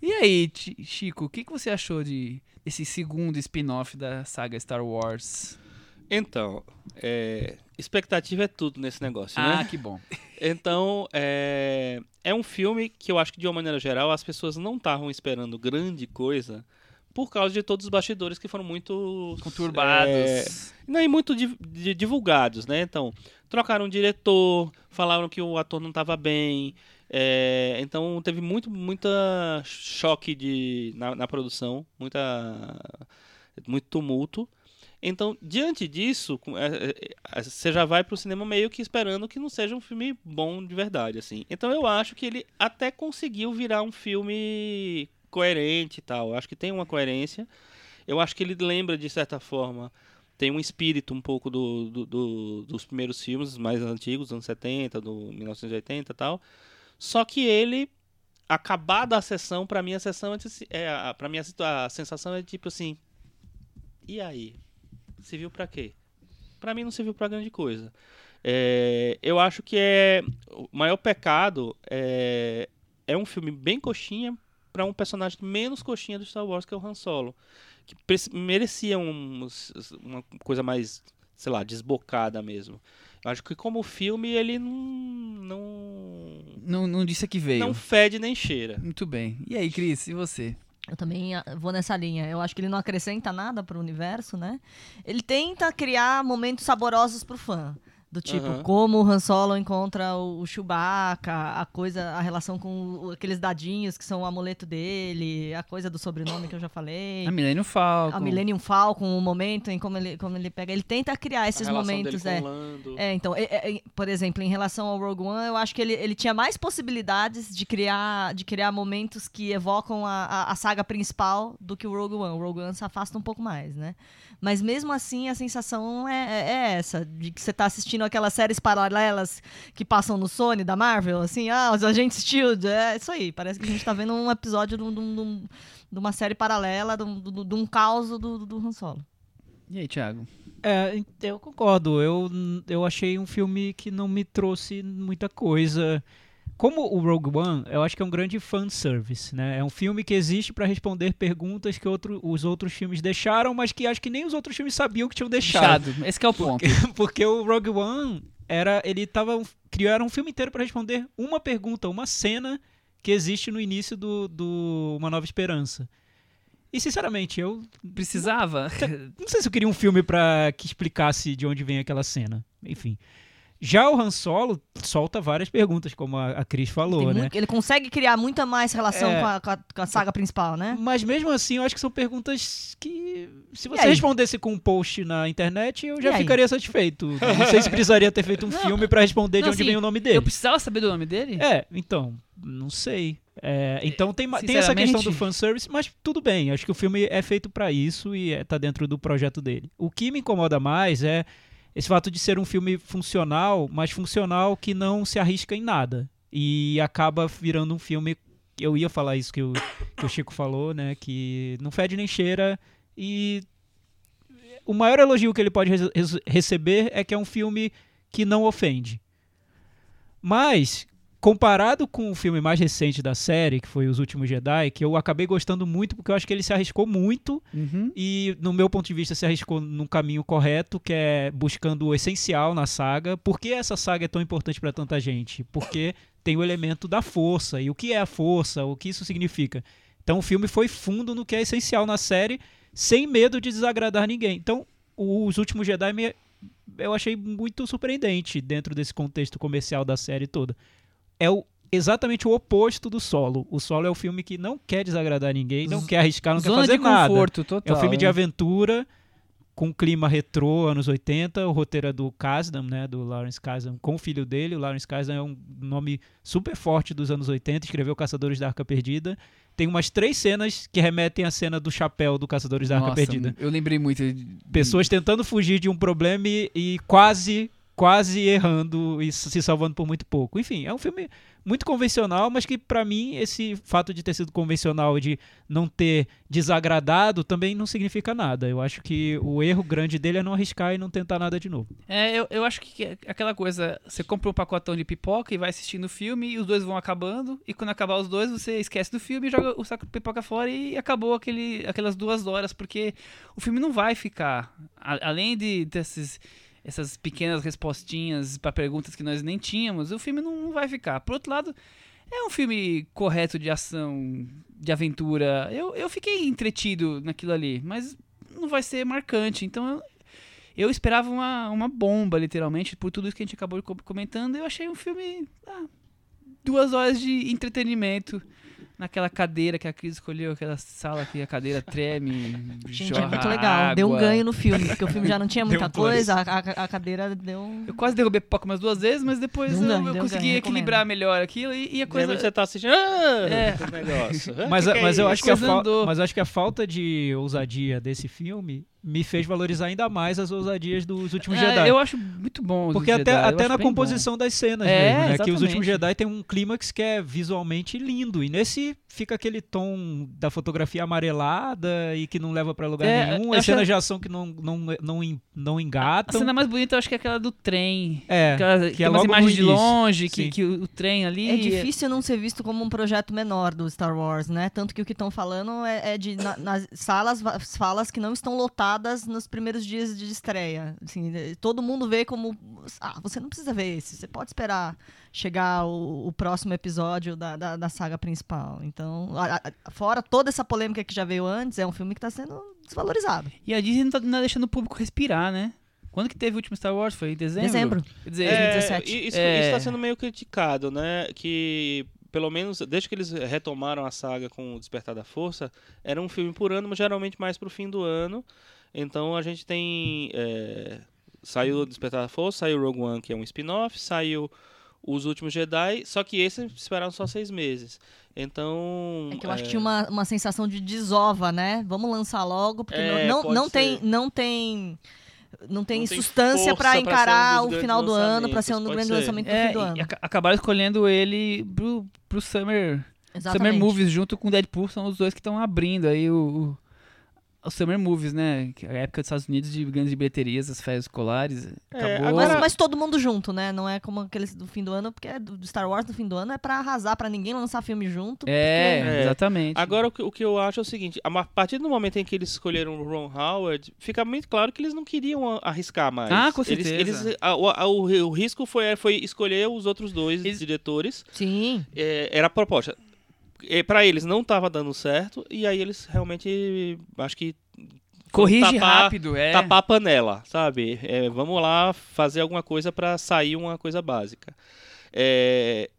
E aí, Chi- Chico, o que, que você achou de esse segundo spin-off da saga Star Wars? Então, é, expectativa é tudo nesse negócio, Ah, né? que bom. Então, é, é um filme que eu acho que, de uma maneira geral, as pessoas não estavam esperando grande coisa por causa de todos os bastidores que foram muito... Conturbados. é, não, e muito di- di- divulgados, né? Então, trocaram o diretor, falaram que o ator não estava bem. é, então, teve muito muita choque de, na, na produção, muita, muito tumulto. Então, diante disso, é, é, é, você já vai pro cinema meio que esperando que não seja um filme bom de verdade, assim. Então, eu acho que ele até conseguiu virar um filme coerente e tal. Eu acho que tem uma coerência. Eu acho que ele lembra, de certa forma, tem um espírito um pouco do, do- do- dos primeiros filmes mais antigos, dos anos 70, do 1980 e tal. Só que ele, acabada a sessão, pra mim a sessão é, é a- pra mim a, a sensação é tipo assim, e aí? Serviu pra quê? Pra mim não serviu pra grande coisa. É, eu acho que é o maior pecado é, é um filme bem coxinha para um personagem menos coxinha do Star Wars que é o Han Solo, que merecia um- uma coisa mais, sei lá, desbocada mesmo. Eu acho que como filme ele não não, Não, não disse que veio. não fede nem cheira. Muito bem. E aí, Cris, e você? Eu também ah, vou nessa linha. Eu acho que ele não acrescenta nada pro universo, né? Ele tenta criar momentos saborosos pro fã. Do tipo, Aham. como o Han Solo encontra o Chewbacca, a coisa, a relação com aqueles dadinhos que são o amuleto dele, a coisa do sobrenome que eu já falei. A Millennium Falcon. A Millennium Falcon, o momento em como ele, como ele pega. Ele tenta criar esses momentos, dele é. com o Lando. É, então, é, é, é, por exemplo, em relação ao Rogue One, eu acho que ele, ele tinha mais possibilidades de criar, de criar momentos que evocam a, a, a saga principal do que o Rogue One. O Rogue One se afasta um pouco mais, né? Mas mesmo assim, a sensação é, é- é essa, de que você tá assistindo aquelas séries paralelas que passam no Sony da Marvel, assim, ah, os agentes Shield, é isso aí. Parece que a gente tá vendo um episódio de, um- de um- de um- uma série paralela, de um, de um- de um caos do, do Han Solo. E aí, Thiago? É, eu concordo. Eu, eu achei um filme que não me trouxe muita coisa. Como o Rogue One, eu acho que é um grande fanservice, né? É um filme que existe pra responder perguntas que outro, os outros filmes deixaram, mas que acho que nem os outros filmes sabiam que tinham deixado. Chato. Esse que é o ponto. (laughs) Porque o Rogue One era, ele tava criaram um filme inteiro pra responder uma pergunta, uma cena que existe no início do, do Uma Nova Esperança. E sinceramente, eu Precisava? não sei se eu queria um filme pra que explicasse de onde vem aquela cena. Enfim. Já o Han Solo solta várias perguntas, como a, a Cris falou, né? muito- ele consegue criar muita mais relação É. com, a, com a- com a saga principal, né? Mas mesmo assim, eu acho que são perguntas que, se você respondesse com um post na internet, eu já E aí? ficaria satisfeito. Não sei se precisaria ter feito um (laughs) Não, filme pra responder de não, onde assim, vem o nome dele. Eu precisava saber do nome dele? É, então, não sei. É, então tem, tem essa questão do fanservice, mas tudo bem. Acho que o filme é feito pra isso e é, tá dentro do projeto dele. O que me incomoda mais é esse fato de ser um filme funcional, mas funcional que não se arrisca em nada. E acaba virando um filme. Eu ia falar isso que o, que o Chico falou, né? Que não fede nem cheira. E o maior elogio que ele pode receber é que é um filme que não ofende. Mas, comparado com o filme mais recente da série, que foi Os Últimos Jedi, que eu acabei gostando muito porque eu acho que ele se arriscou muito Uhum. e, no meu ponto de vista, se arriscou num caminho correto, que é buscando o essencial na saga. Por que essa saga é tão importante para tanta gente? Porque tem o elemento da força. E o que é a força? O que isso significa? Então, o filme foi fundo no que é essencial na série, sem medo de desagradar ninguém. Então, Os Últimos Jedi me- eu achei muito surpreendente dentro desse contexto comercial da série toda. É o, exatamente o oposto do Solo. O Solo é o filme que não quer desagradar ninguém, não quer arriscar, não Zona quer fazer de nada. conforto É total. um filme de aventura com clima retrô, anos 80. O roteiro é do Kasdan, né? Do Lawrence Kasdan, com o filho dele. O Lawrence Kasdan é um nome super forte dos anos 80. Escreveu Caçadores da Arca Perdida. Tem umas três cenas que remetem à cena do chapéu do Caçadores da Arca Nossa, Perdida. Eu lembrei muito. Pessoas tentando fugir de um problema e, e quase, quase errando e se salvando por muito pouco. Enfim, é um filme muito convencional, mas que pra mim esse fato de ter sido convencional de não ter desagradado também não significa nada. Eu acho que o erro grande dele é não arriscar e não tentar nada de novo. É, eu, eu acho que é aquela coisa, você compra um pacotão de pipoca e vai assistindo o filme e os dois vão acabando, e quando acabar os dois, você esquece do filme joga o saco de pipoca fora e acabou aquele, aquelas duas horas, porque o filme não vai ficar. a- além de desses essas pequenas respostinhas para perguntas que nós nem tínhamos, o filme não, vai ficar. Por outro lado, é um filme correto de ação, de aventura. Eu, eu fiquei entretido naquilo ali, mas não vai ser marcante. Então eu, eu esperava uma, uma bomba, literalmente, por tudo isso que a gente acabou co- comentando. Eu achei um filme. ah, duas horas de entretenimento naquela cadeira que a Cris escolheu, aquela sala que a cadeira treme. Gente, é jorra muito legal. Deu um água. ganho no filme, porque o filme já não tinha (laughs) muita um coisa, a, a- cadeira deu. um- Eu quase derrubei pipoca umas duas vezes, mas depois Deu um eu, ganho, eu consegui ganho, equilibrar melhor aquilo e, e a Coisa... você tá assistindo. Ah, É. negócio. Mas, que que é mas, eu acho que a mas eu acho que a falta de ousadia desse filme me fez valorizar ainda mais as ousadias dos últimos É, Jedi. eu acho muito bom. os Porque até, Jedi, até na bem bom. composição das cenas É, mesmo, né? Que os últimos. Jedi tem um clímax que é visualmente lindo. E nesse fica aquele tom da fotografia amarelada e que não leva pra lugar É, nenhum. As acho- cenas de ação que não, não, não, im- não A engatam. cena mais bonita eu acho que é aquela do trem. É, Aquela, que é logo no imagens de longe, que, que o, trem ali. É difícil não ser visto como um projeto menor do Star Wars, né? Tanto que o que estão falando é, é de na- nas salas, falas que não estão lotadas nos primeiros dias de estreia. Assim, eh, todo mundo vê como. Ah, você não precisa ver esse, você pode esperar chegar o, o próximo episódio da, da, da saga principal. Então, a- a- fora toda essa polêmica que já veio antes, é um filme que está sendo desvalorizado. E a Disney não tá, não tá deixando o público respirar, né? Quando que teve o último Star Wars? Foi em dezembro? Dezembro. Quer dizer, É, 2017. e isso É. está sendo meio criticado, né? Que pelo menos desde que eles retomaram a saga com o Despertar da Força, era um filme por ano, mas geralmente mais pro fim do ano. Então a gente tem é, saiu o Despertar da Força, saiu Rogue One que é um spin-off, saiu os últimos Jedi, só que esse esperaram só seis meses. Então É que eu acho que tinha uma, uma sensação de desova, né? Vamos lançar logo, porque É, não, não, não tem, não tem. Não tem Não pra pra encarar um o final do ano, pra ser um grande ser. lançamento do é, fim do ano. aca- acabaram escolhendo ele pro, pro Summer, Summer Exatamente. Movies junto com Deadpool, são os dois que estão abrindo aí o, o, o Summer Movies, né? É a época dos Estados Unidos de grandes bilheterias, as férias escolares. É, Acabou. Mas, Agora- mas todo mundo junto, né? Não é como aqueles do fim do ano, porque é do Star Wars do fim do ano é pra arrasar, pra ninguém lançar filme junto. É, É. exatamente. Agora, o que, o que eu acho é o seguinte: a partir do momento em que eles escolheram o Ron Howard, fica muito claro que eles não queriam a- arriscar mais. Ah, com Eles- certeza. Eles, a- o, a- o- o risco foi, foi escolher os outros dois Eles- diretores. porque- Sim. É, era a proposta. Para eles não estava dando certo, e aí eles realmente, acho que. Corrige tapar- rápido, é. Tapar a panela, sabe? É, vamos lá fazer alguma coisa para sair uma coisa básica. É,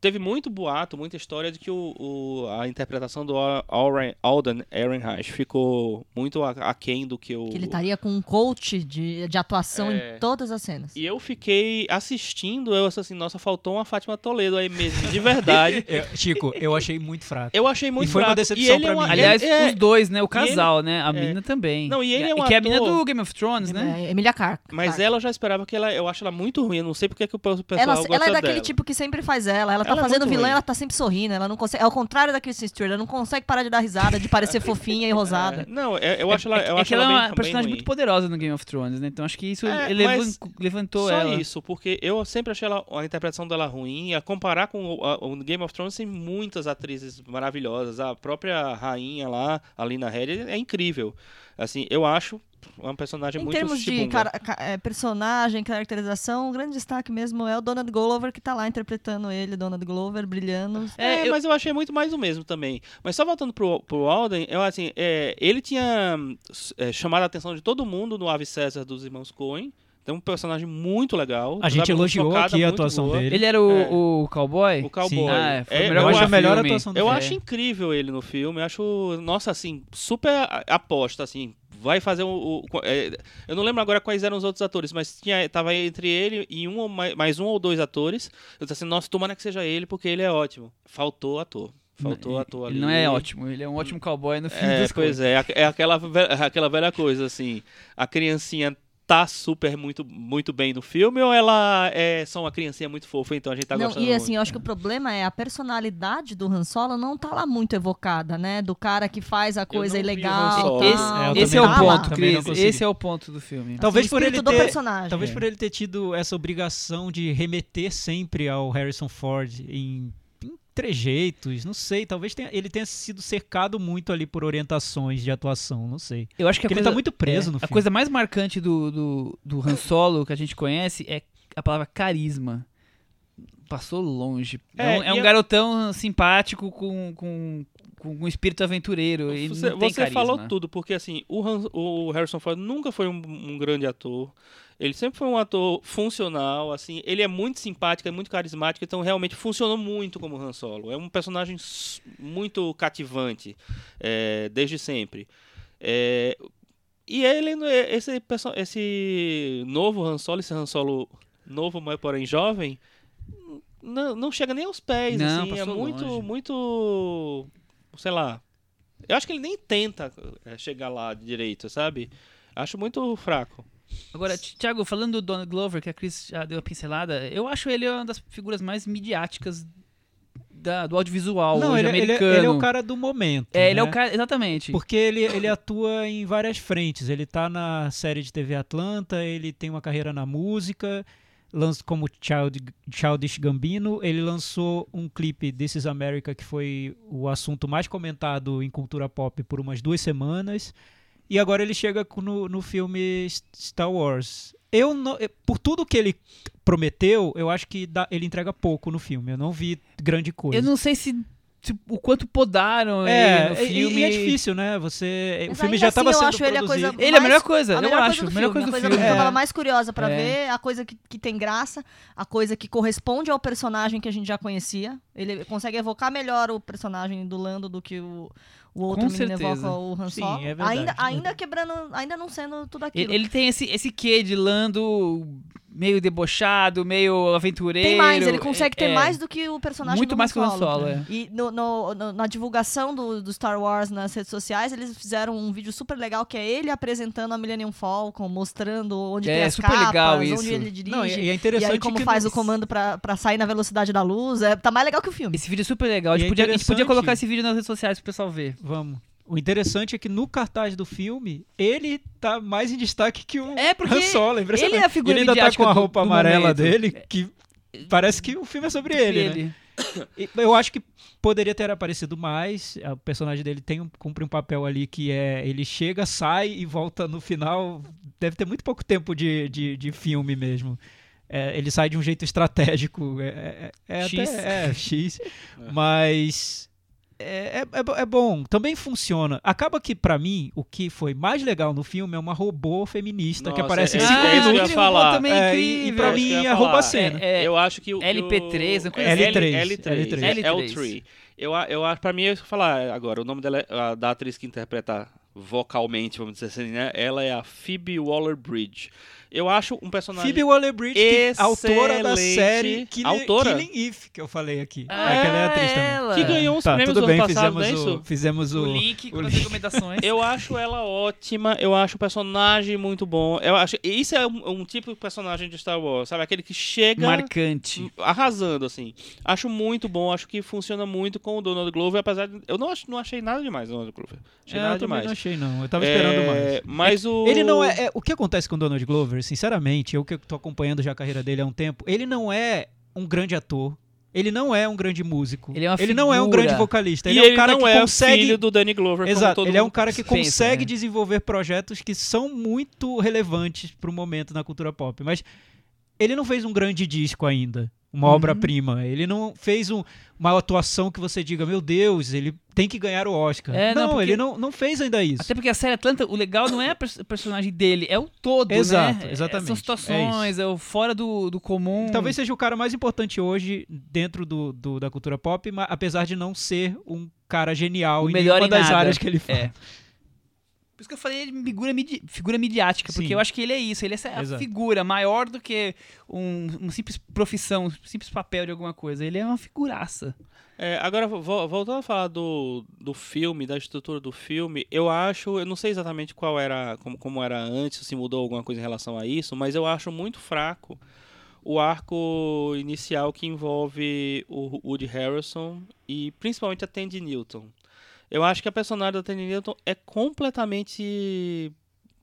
teve muito boato, muita história de que o, o- a interpretação do Al- Alren- Alden Ehrenreich ficou muito aquém do que o. Que ele estaria com um coach de, de atuação É. em todas as cenas. E eu fiquei assistindo, eu assim, nossa, faltou uma Fátima Toledo aí mesmo, de verdade. (laughs) Eu- Chico, eu achei muito fraco. Eu achei muito foi uma fraco. decepção ele é pra uma- mim. Aliás, ele é- os dois, né? O ele- casal, né? A é. menina também. Não, e ele é um Que é a menina ator- do Game of Thrones, né? É, Emilia Clarke. Mas Clarke. ela eu já esperava que ela. Eu acho ela muito ruim. Eu não sei porque que o pessoal Ela, gosta ela é daquele dela. tipo que sempre faz ela. Ela tá Ela é fazendo vilã, ruim. ela tá sempre sorrindo. Ela não consegue. Ao contrário da Kristen Stewart, ela não consegue parar de dar risada, de parecer (laughs) fofinha e rosada. É, não, é- eu acho ela. Eu é acho que ela é uma bem, bem personagem ruim. muito poderosa no Game of Thrones, né? Então acho que isso É, levantou Só ela. isso, porque eu sempre achei ela, a interpretação dela ruim. A comparar com o, a- o Game of Thrones tem muitas atrizes maravilhosas. A própria rainha lá, a Lina Headey, é incrível. Assim, eu acho uma personagem Em muito termos de cara- ca- é, personagem, caracterização, o grande destaque mesmo é o Donald Glover, que tá lá interpretando ele, Donald Glover, brilhando. É, É, eu- mas eu achei muito mais do mesmo também. Mas só voltando pro, pro Alden, eu assim, é, ele tinha é, chamado a atenção de todo mundo no Ave César dos irmãos Coen. Tem um personagem muito legal. A gente elogiou aqui a atuação boa. dele. Ele era o, É. o cowboy? O cowboy. Sim. Ah, foi o É, melhor eu acho a filme. melhor atuação do Eu filme. acho incrível ele no filme. Eu acho, nossa, assim, super aposta, assim. Vai fazer o. o- é, eu não lembro agora quais eram os outros atores, mas tinha, tava entre ele e um ou mais, mais um ou dois atores. Eu disse assim, nossa, tomara que seja ele, porque ele é ótimo. Faltou ator. Faltou ator ali. Ele não é ótimo, ele é um ótimo cowboy no filme É, das pois coisas. é, é aquela, aquela velha coisa, assim. A criancinha tá super muito, muito bem no filme ou ela é só uma criancinha muito fofa, então a gente tá não, gostando e assim, muito? eu acho que o problema é a personalidade do Han Solo não tá lá muito evocada, né? Do cara que faz a coisa ilegal. Solo. tal. Esse, É, esse é o ponto, Cris. Esse é o ponto do filme. Talvez o por ele ter- personagem. Talvez É. por ele ter tido essa obrigação de remeter sempre ao Harrison Ford em trejeitos, não sei, talvez tenha- ele tenha sido cercado muito ali por orientações de atuação, não sei. Eu acho que a Porque ele coisa, tá muito preso é, no A filme. coisa mais marcante do, do, do Han Solo que a gente conhece é a palavra carisma. Passou longe. É, É, um, é um a- garotão simpático com, com, com um espírito aventureiro. E Você, você falou tudo, porque assim, o, o Harrison Ford nunca foi um, um grande ator. Ele sempre foi um ator funcional, assim, ele é muito simpático, é muito carismático, então realmente funcionou muito como Han Solo. É um personagem muito cativante, é, desde sempre. É, e ele, esse, perso- esse novo Han Solo, esse Han Solo novo, mas porém jovem, não, não chega nem aos pés, Não, assim, é muito, longe. muito, sei lá, eu acho que ele nem tenta é, chegar lá direito, sabe? Acho muito fraco. Agora, Thiago, falando do Donald Glover, que a Cris já deu a pincelada, eu acho ele uma das figuras mais midiáticas da- do audiovisual Não, hoje ele, ele é- americano. ele é o cara do momento. É, ele é né? o cara, exatamente. Porque ele, ele atua em várias frentes. Ele tá na série de TV Atlanta, ele tem uma carreira na música, lança como Child, Childish Gambino. Ele lançou um clipe This is America, que foi o assunto mais comentado em cultura pop por umas duas semanas. E agora ele chega no, no filme Star Wars. Eu não, eu- por tudo que ele prometeu, eu acho que dá- ele entrega pouco no filme. Eu não vi grande coisa. Eu não sei se, se- o quanto podaram É, ele no e- filme. e é difícil, né? Você, o Mas filme ainda já estava assim, eu sendo acho ele a produzido. coisa Ele é a mais- melhor coisa, a eu melhor acho. coisa do melhor filme, coisa a do coisa filme. que eu É. tava mais curiosa pra É. ver, a coisa que, que tem graça, a coisa que corresponde ao personagem que a gente já conhecia. Ele consegue evocar melhor o personagem do Lando do que o, o outro Com menino certeza. evoca o Han Sim, Solo. é verdade. ainda, ainda quebrando, ainda não sendo tudo aquilo. Ele, ele tem esse, esse quê de Lando meio debochado, meio aventureiro. Tem mais, ele consegue ter é, mais do que o personagem Muito mais que o Han Solo. É. E no- no- no- na divulgação do, do Star Wars nas redes sociais, eles fizeram um vídeo super legal que é ele apresentando a Millennium Falcon, mostrando onde É, tem as super capas, legal onde isso. ele dirige. Não, e, e é E interessante aí, como que faz o comando pra, pra sair na velocidade da luz, é, tá mais legal que o filme. Esse vídeo é super legal. A E gente, é podia, a gente podia colocar esse vídeo nas redes sociais pro pessoal ver. Vamos. O interessante é que no cartaz do filme, ele tá mais em destaque que o É, porque Han Solo. é ele é a figura Ele ainda tá com a do- roupa do amarela momento. dele, que parece que o filme é sobre ele, né? E Eu acho que poderia ter aparecido mais. O personagem dele tem um, cumpre um papel ali que é ele chega, sai e volta no final. Deve ter muito pouco tempo de, de, de filme mesmo. É, ele sai de um jeito estratégico. É, é, é X. até é, X. (laughs) Mas é, é, é é bom, também funciona. Acaba que, pra mim, o que foi mais legal no filme é uma robô feminista que Nossa, aparece é- em é cinco isso que eu ia minutos. falar. Também É, e, incrível. e pra É que mim é rouba a cena. É, eu acho que o. que LP3, o- uma coisa é, assim. L- L3, L3. L3. L3. Eu, eu acho, pra mim, eu ia falar agora, o nome dela, é, da atriz que interpreta vocalmente, vamos dizer assim, né? Ela é a Phoebe Waller-Bridge. Eu acho um personagem... Phoebe Waller-Bridge, que- autora da série Killing, Autora? Killing Eve, que eu falei aqui. Ah, é que ela é atriz também. ela. Que ganhou uns Tá, prêmios tudo bem, ano passado, fizemos, não é o, isso? fizemos o... O link com o as link. recomendações. Eu acho ela ótima, eu acho o personagem muito bom. Eu acho isso é um, um tipo de personagem de Star Wars, sabe? Aquele que chega Marcante. arrasando assim. Acho muito bom, acho que funciona muito com o Donald Glover, apesar de eu não, não achei nada demais Donald Glover. Achei É, nada também demais. não achei, não. Eu tava É, esperando mais. Mas o Ele não é, é- O que acontece com o Donald Glover, sinceramente, eu que tô acompanhando já a carreira dele há um tempo, ele não é um grande ator. Ele não é um grande músico. Ele é uma não é um grande vocalista. E Ele é um cara não que é consegue. filho do Danny Glover, como Exato, todo ele é um cara que pensa, consegue né? desenvolver projetos que são muito relevantes pro momento na cultura pop. Mas ele não fez um grande disco ainda, uma Uhum. obra-prima. Ele não fez um- uma atuação que você diga, meu Deus, ele tem que ganhar o Oscar. É, não, não, ele não, não fez ainda isso. Até porque a série Atlanta, o legal não é o personagem dele, é o todo, Exato, né? exatamente. São situações, é, o fora do, do comum. Talvez seja o cara mais importante hoje dentro do, do- da cultura pop, mas apesar de não ser um cara genial O em melhor nenhuma das nada. áreas que ele faz. É. Por isso que eu falei ele figura, midi- figura midiática, porque Sim. eu acho que ele é isso, ele é essa Exato. figura maior do que um, uma simples profissão, um simples papel de alguma coisa. Ele é uma figuraça. É, agora, vo- voltando a falar do, do filme, da estrutura do filme, eu acho, eu não sei exatamente qual era, como, como era antes, se mudou alguma coisa em relação a isso, mas eu acho muito fraco o arco inicial que envolve o Woody Harrelson e principalmente a Tandy Newton. Eu acho que a personagem da Tandy Newton é completamente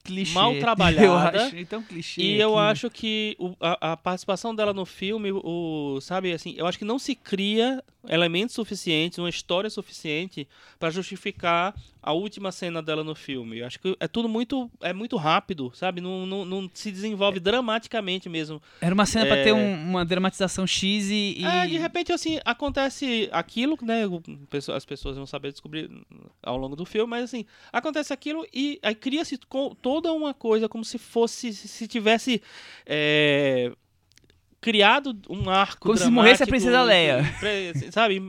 Clichê. Mal (laughs) Eu trabalhada. acho, então clichê. E eu aquilo. acho que o- a, a participação dela no filme, o, sabe, assim, eu acho que não se cria elementos suficientes, uma história suficiente para justificar a última cena dela no filme. Eu acho que é tudo muito, é muito rápido, sabe? Não, não, não se desenvolve dramaticamente mesmo. Era uma cena É. ter um- uma dramatização X e. e- É, de repente, assim, acontece aquilo, né? As pessoas vão saber descobrir ao longo do filme, mas assim, acontece aquilo e aí cria-se toda uma coisa como se fosse, se tivesse é, criado um arco Como se morresse a Princesa Leia. (laughs) Sabe?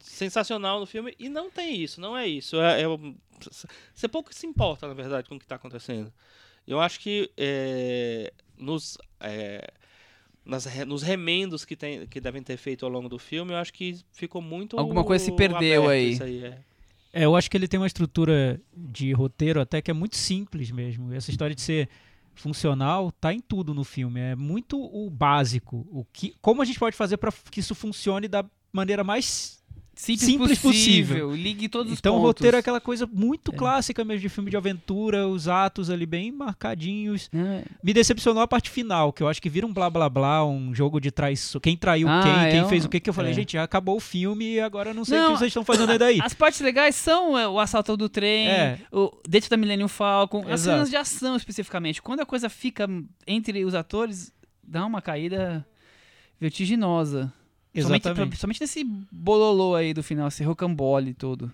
Sensacional no filme. E não tem isso, não é isso. É, é você pouco se importa, na verdade, com o que está acontecendo. Eu acho que é, nos. é, nas nos remendos que, tem, que devem ter feito ao longo do filme, eu acho que ficou muito. Alguma coisa se perdeu aí. Isso aí é. É, eu acho que ele tem uma estrutura de roteiro até que é muito simples mesmo. Essa história de ser funcional tá em tudo no filme. É muito o básico. O que, como a gente pode fazer para que isso funcione da maneira mais Simples, Simples possível. Ligue todos os Então o pontos. roteiro é aquela coisa muito É. clássica mesmo de filme de aventura, os atos ali bem marcadinhos. É. Me decepcionou a parte final, que eu acho que vira um blá blá blá, um jogo de traição. Quem traiu Ah, quem, é quem fez o que, que eu falei, é. gente, já acabou o filme e agora não sei o Não, que vocês estão fazendo aí daí. As partes legais são é, o assalto do trem, É. o, dentro da Millennium Falcon, as Exato. cenas de ação especificamente. Quando a coisa fica entre os atores, dá uma caída vertiginosa. Somente, Exatamente. somente nesse bololô aí do final, esse rocambole todo.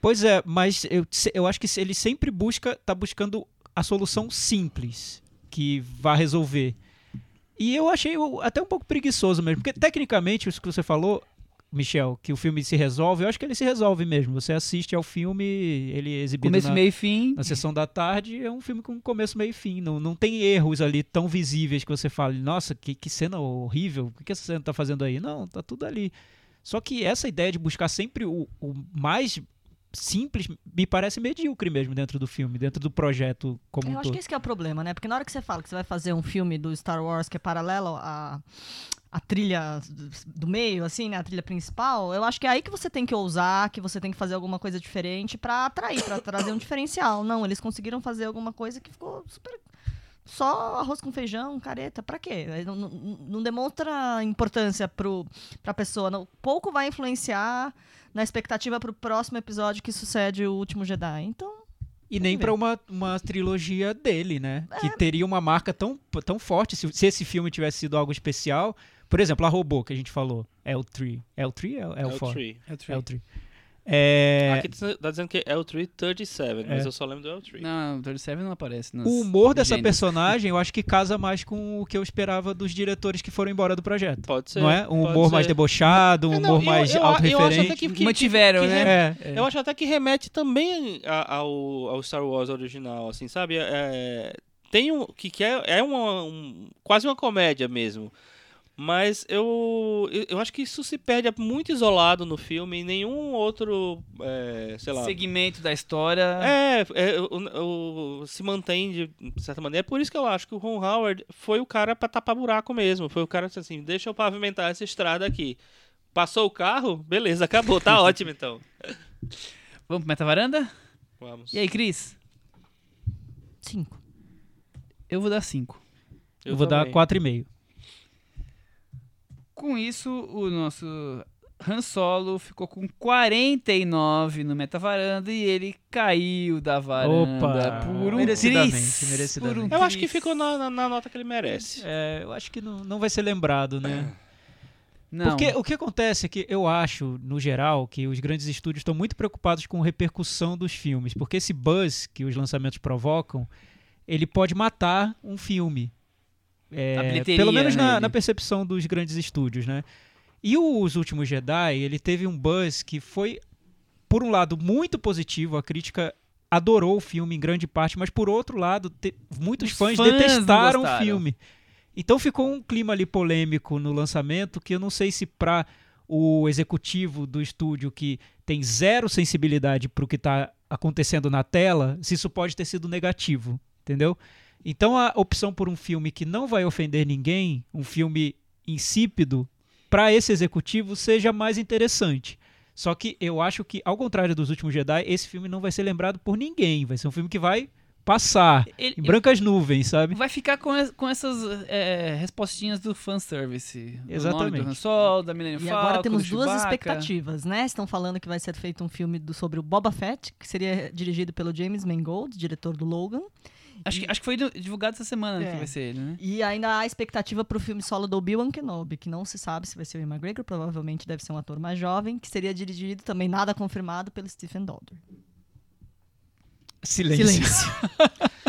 Pois é, mas eu, eu acho que ele sempre busca, tá buscando a solução simples que vai resolver. E eu achei até um pouco preguiçoso mesmo, porque tecnicamente, isso que você falou, Michel, que o filme se resolve, eu acho que ele se resolve mesmo. Você assiste ao filme, ele é exibido Começo, na, meio e fim. na sessão da tarde, é um filme com começo, meio e fim. Não, não tem erros ali tão visíveis que você fale, nossa, que, que cena horrível, o que, que essa cena tá fazendo aí? Não, tá tudo ali. Só que essa ideia de buscar sempre o, o mais simples me parece medíocre mesmo dentro do filme, dentro do projeto como Eu um acho todo. que esse que é o problema, né? Porque na hora que você fala que você vai fazer um filme do Star Wars que é paralelo à, à trilha do meio, assim, né? A trilha principal, eu acho que é aí que você tem que ousar, que você tem que fazer alguma coisa diferente pra atrair, pra trazer um diferencial. Não, eles conseguiram fazer alguma coisa que ficou super. Só arroz com feijão, careta, pra quê? Não, não, não demonstra importância pro, pra pessoa. Não, pouco vai influenciar na expectativa pro próximo episódio que sucede o último Jedi. Então, E nem pra uma, uma trilogia dele, né? É. Que teria uma marca tão, tão forte. Se, se esse filme tivesse sido algo especial. Por exemplo, a robô que a gente falou. L3. L3 é É o L4? Tree. L3. É, Aqui tá dizendo que é o Tree 37, mas É. eu só lembro do L3. Não, o 37 não aparece. Nas O humor dessa personagem, eu acho que casa mais com o que eu esperava dos diretores que foram embora do projeto. Pode ser. não é? Um humor mais ser. debauchado, um É, não, humor eu- mais eu- eu acho até autorreferente. que- que- Mantiveram, que- que né? É, Eu acho até que remete também a- ao, ao Star Wars original, assim, sabe? É, tem um que, que é, é uma, um- quase uma comédia mesmo. Mas eu, eu, eu acho que isso se perde muito isolado no filme e nenhum outro, é, sei lá... Segmento da história. É, é, o, o- se mantém de certa maneira. É por isso que eu acho que o Ron Howard foi o cara pra tapar buraco mesmo. Foi o cara que disse assim, deixa eu pavimentar essa estrada aqui. Passou o carro? Beleza, acabou. Tá (laughs) ótimo então. Vamos pro Meta Varanda? Vamos. E aí, Cris? cinco. Eu vou dar 5. eu vou dar também. 4,5. Com isso, o nosso Han Solo ficou com 49 no Meta Varanda e ele caiu da varanda Opa, por um merecidamente, tris. merecidamente. Por um Eu acho que tris. ficou na, na- na nota que ele merece. É, eu acho que não, não vai ser lembrado, né? Não. Porque o que acontece é que eu acho, no geral, que os grandes estúdios estão muito preocupados com a repercussão dos filmes. Porque esse buzz que os lançamentos provocam, ele pode matar um filme. É, pelo menos né, na, ele- na percepção dos grandes estúdios, né? E os últimos Jedi, ele teve um buzz que foi, por um lado, muito positivo. A crítica adorou o filme em grande parte, mas por outro lado, te- muitos Os fãs, fãs detestaram o filme. Então ficou um clima ali polêmico no lançamento que eu não sei se para o executivo do estúdio que tem zero sensibilidade para o que está acontecendo na tela, se isso pode ter sido negativo, entendeu? Então a opção por um filme que não vai ofender ninguém, um filme insípido, para esse executivo seja mais interessante. Só que eu acho que, ao contrário dos últimos Jedi, esse filme não vai ser lembrado por ninguém. Vai ser um filme que vai passar Ele- em brancas nuvens, sabe? Vai ficar com, es- com essas é, respostinhas do fanservice. Exatamente. nome do Han Solo, da Millennium E Falcon, agora temos do duas Chewbacca. expectativas, né? Estão falando que vai ser feito um filme do- sobre o Boba Fett, que seria dirigido pelo James Mangold, diretor do Logan. Acho que, acho que foi do- divulgado essa semana É. que vai ser ele, né? E ainda há expectativa para o filme solo do Obi-Wan Kenobi, que não se sabe se vai ser o Ian McGregor, provavelmente deve ser um ator mais jovem, que seria dirigido também nada confirmado pelo Stephen Daldry. Silêncio.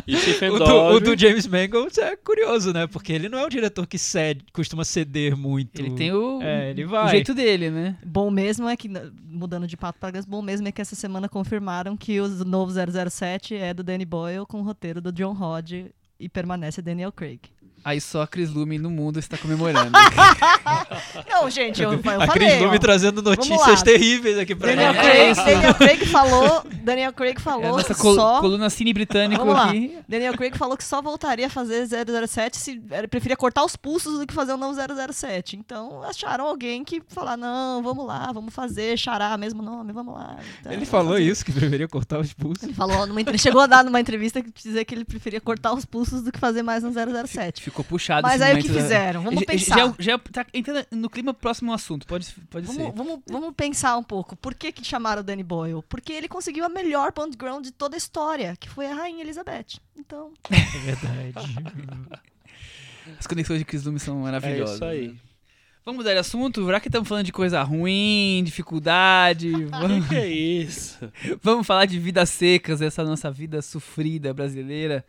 Stephen (laughs) O do, o do James Mangold é curioso, né? Porque ele não é um diretor que cede, costuma ceder muito. Ele tem o, É, ele o jeito dele, né? Bom mesmo é que, mudando de pato para gás, bom mesmo é que essa semana confirmaram que o novo 007 é do Danny Boyle com o roteiro do John Hodge e permanece Daniel Craig. Aí só a Cris Lume no mundo está comemorando. (laughs) Não, gente, eu, eu a falei. Cris Lume trazendo notícias terríveis aqui pra Daniel. É Craig. Daniel Craig falou. Daniel Craig É a falou nossa col- só. coluna cine britânico Vamos lá. aqui. Daniel Craig falou que só voltaria a fazer 007 se ele preferia cortar os pulsos do que fazer um novo 007. Então acharam alguém que falar: não, vamos lá, vamos fazer, xará, mesmo nome, vamos lá. Então, Ele falou fazer. isso, que preferia cortar os pulsos. Ele falou numa chegou a dar numa entrevista que dizer que ele preferia cortar os pulsos do que fazer mais um 007. Ficou puxado Mas esse aí o que da- fizeram? Vamos Já- pensar. Já, já tá entrando no clima próximo ao assunto, pode, pode ser. Vamos, vamos, vamos pensar um pouco. Por que, que chamaram o Danny Boyle? Porque ele conseguiu a melhor background de toda a história, que foi a Rainha Elizabeth. Então, (laughs) É verdade. (laughs) As conexões de Chris Lume são É maravilhosas. isso aí. né? Vamos mudar de assunto? Já que estamos falando de coisa ruim, dificuldade, (laughs) vamos, Que isso? vamos falar de vidas secas, essa nossa vida sofrida brasileira.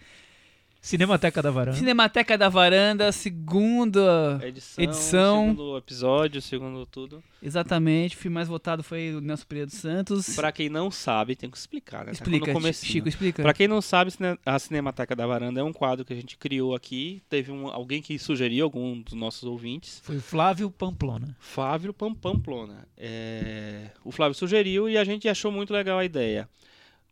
Cinemateca da Varanda. Cinemateca da Varanda, segunda. Edição, Edição. segundo episódio, segundo tudo. Exatamente, o filme mais votado foi o Nelson Pereira dos Santos. Pra quem não sabe, tem que explicar, né? Tá Explica, no comecinho. Chico, explica. Pra quem não sabe, a Cinemateca da Varanda é um quadro que a gente criou aqui. Teve um, alguém que sugeriu, algum dos nossos ouvintes. Foi o Flávio Pamplona. Flávio Pam Pamplona. É, O Flávio sugeriu e a gente achou muito legal a ideia.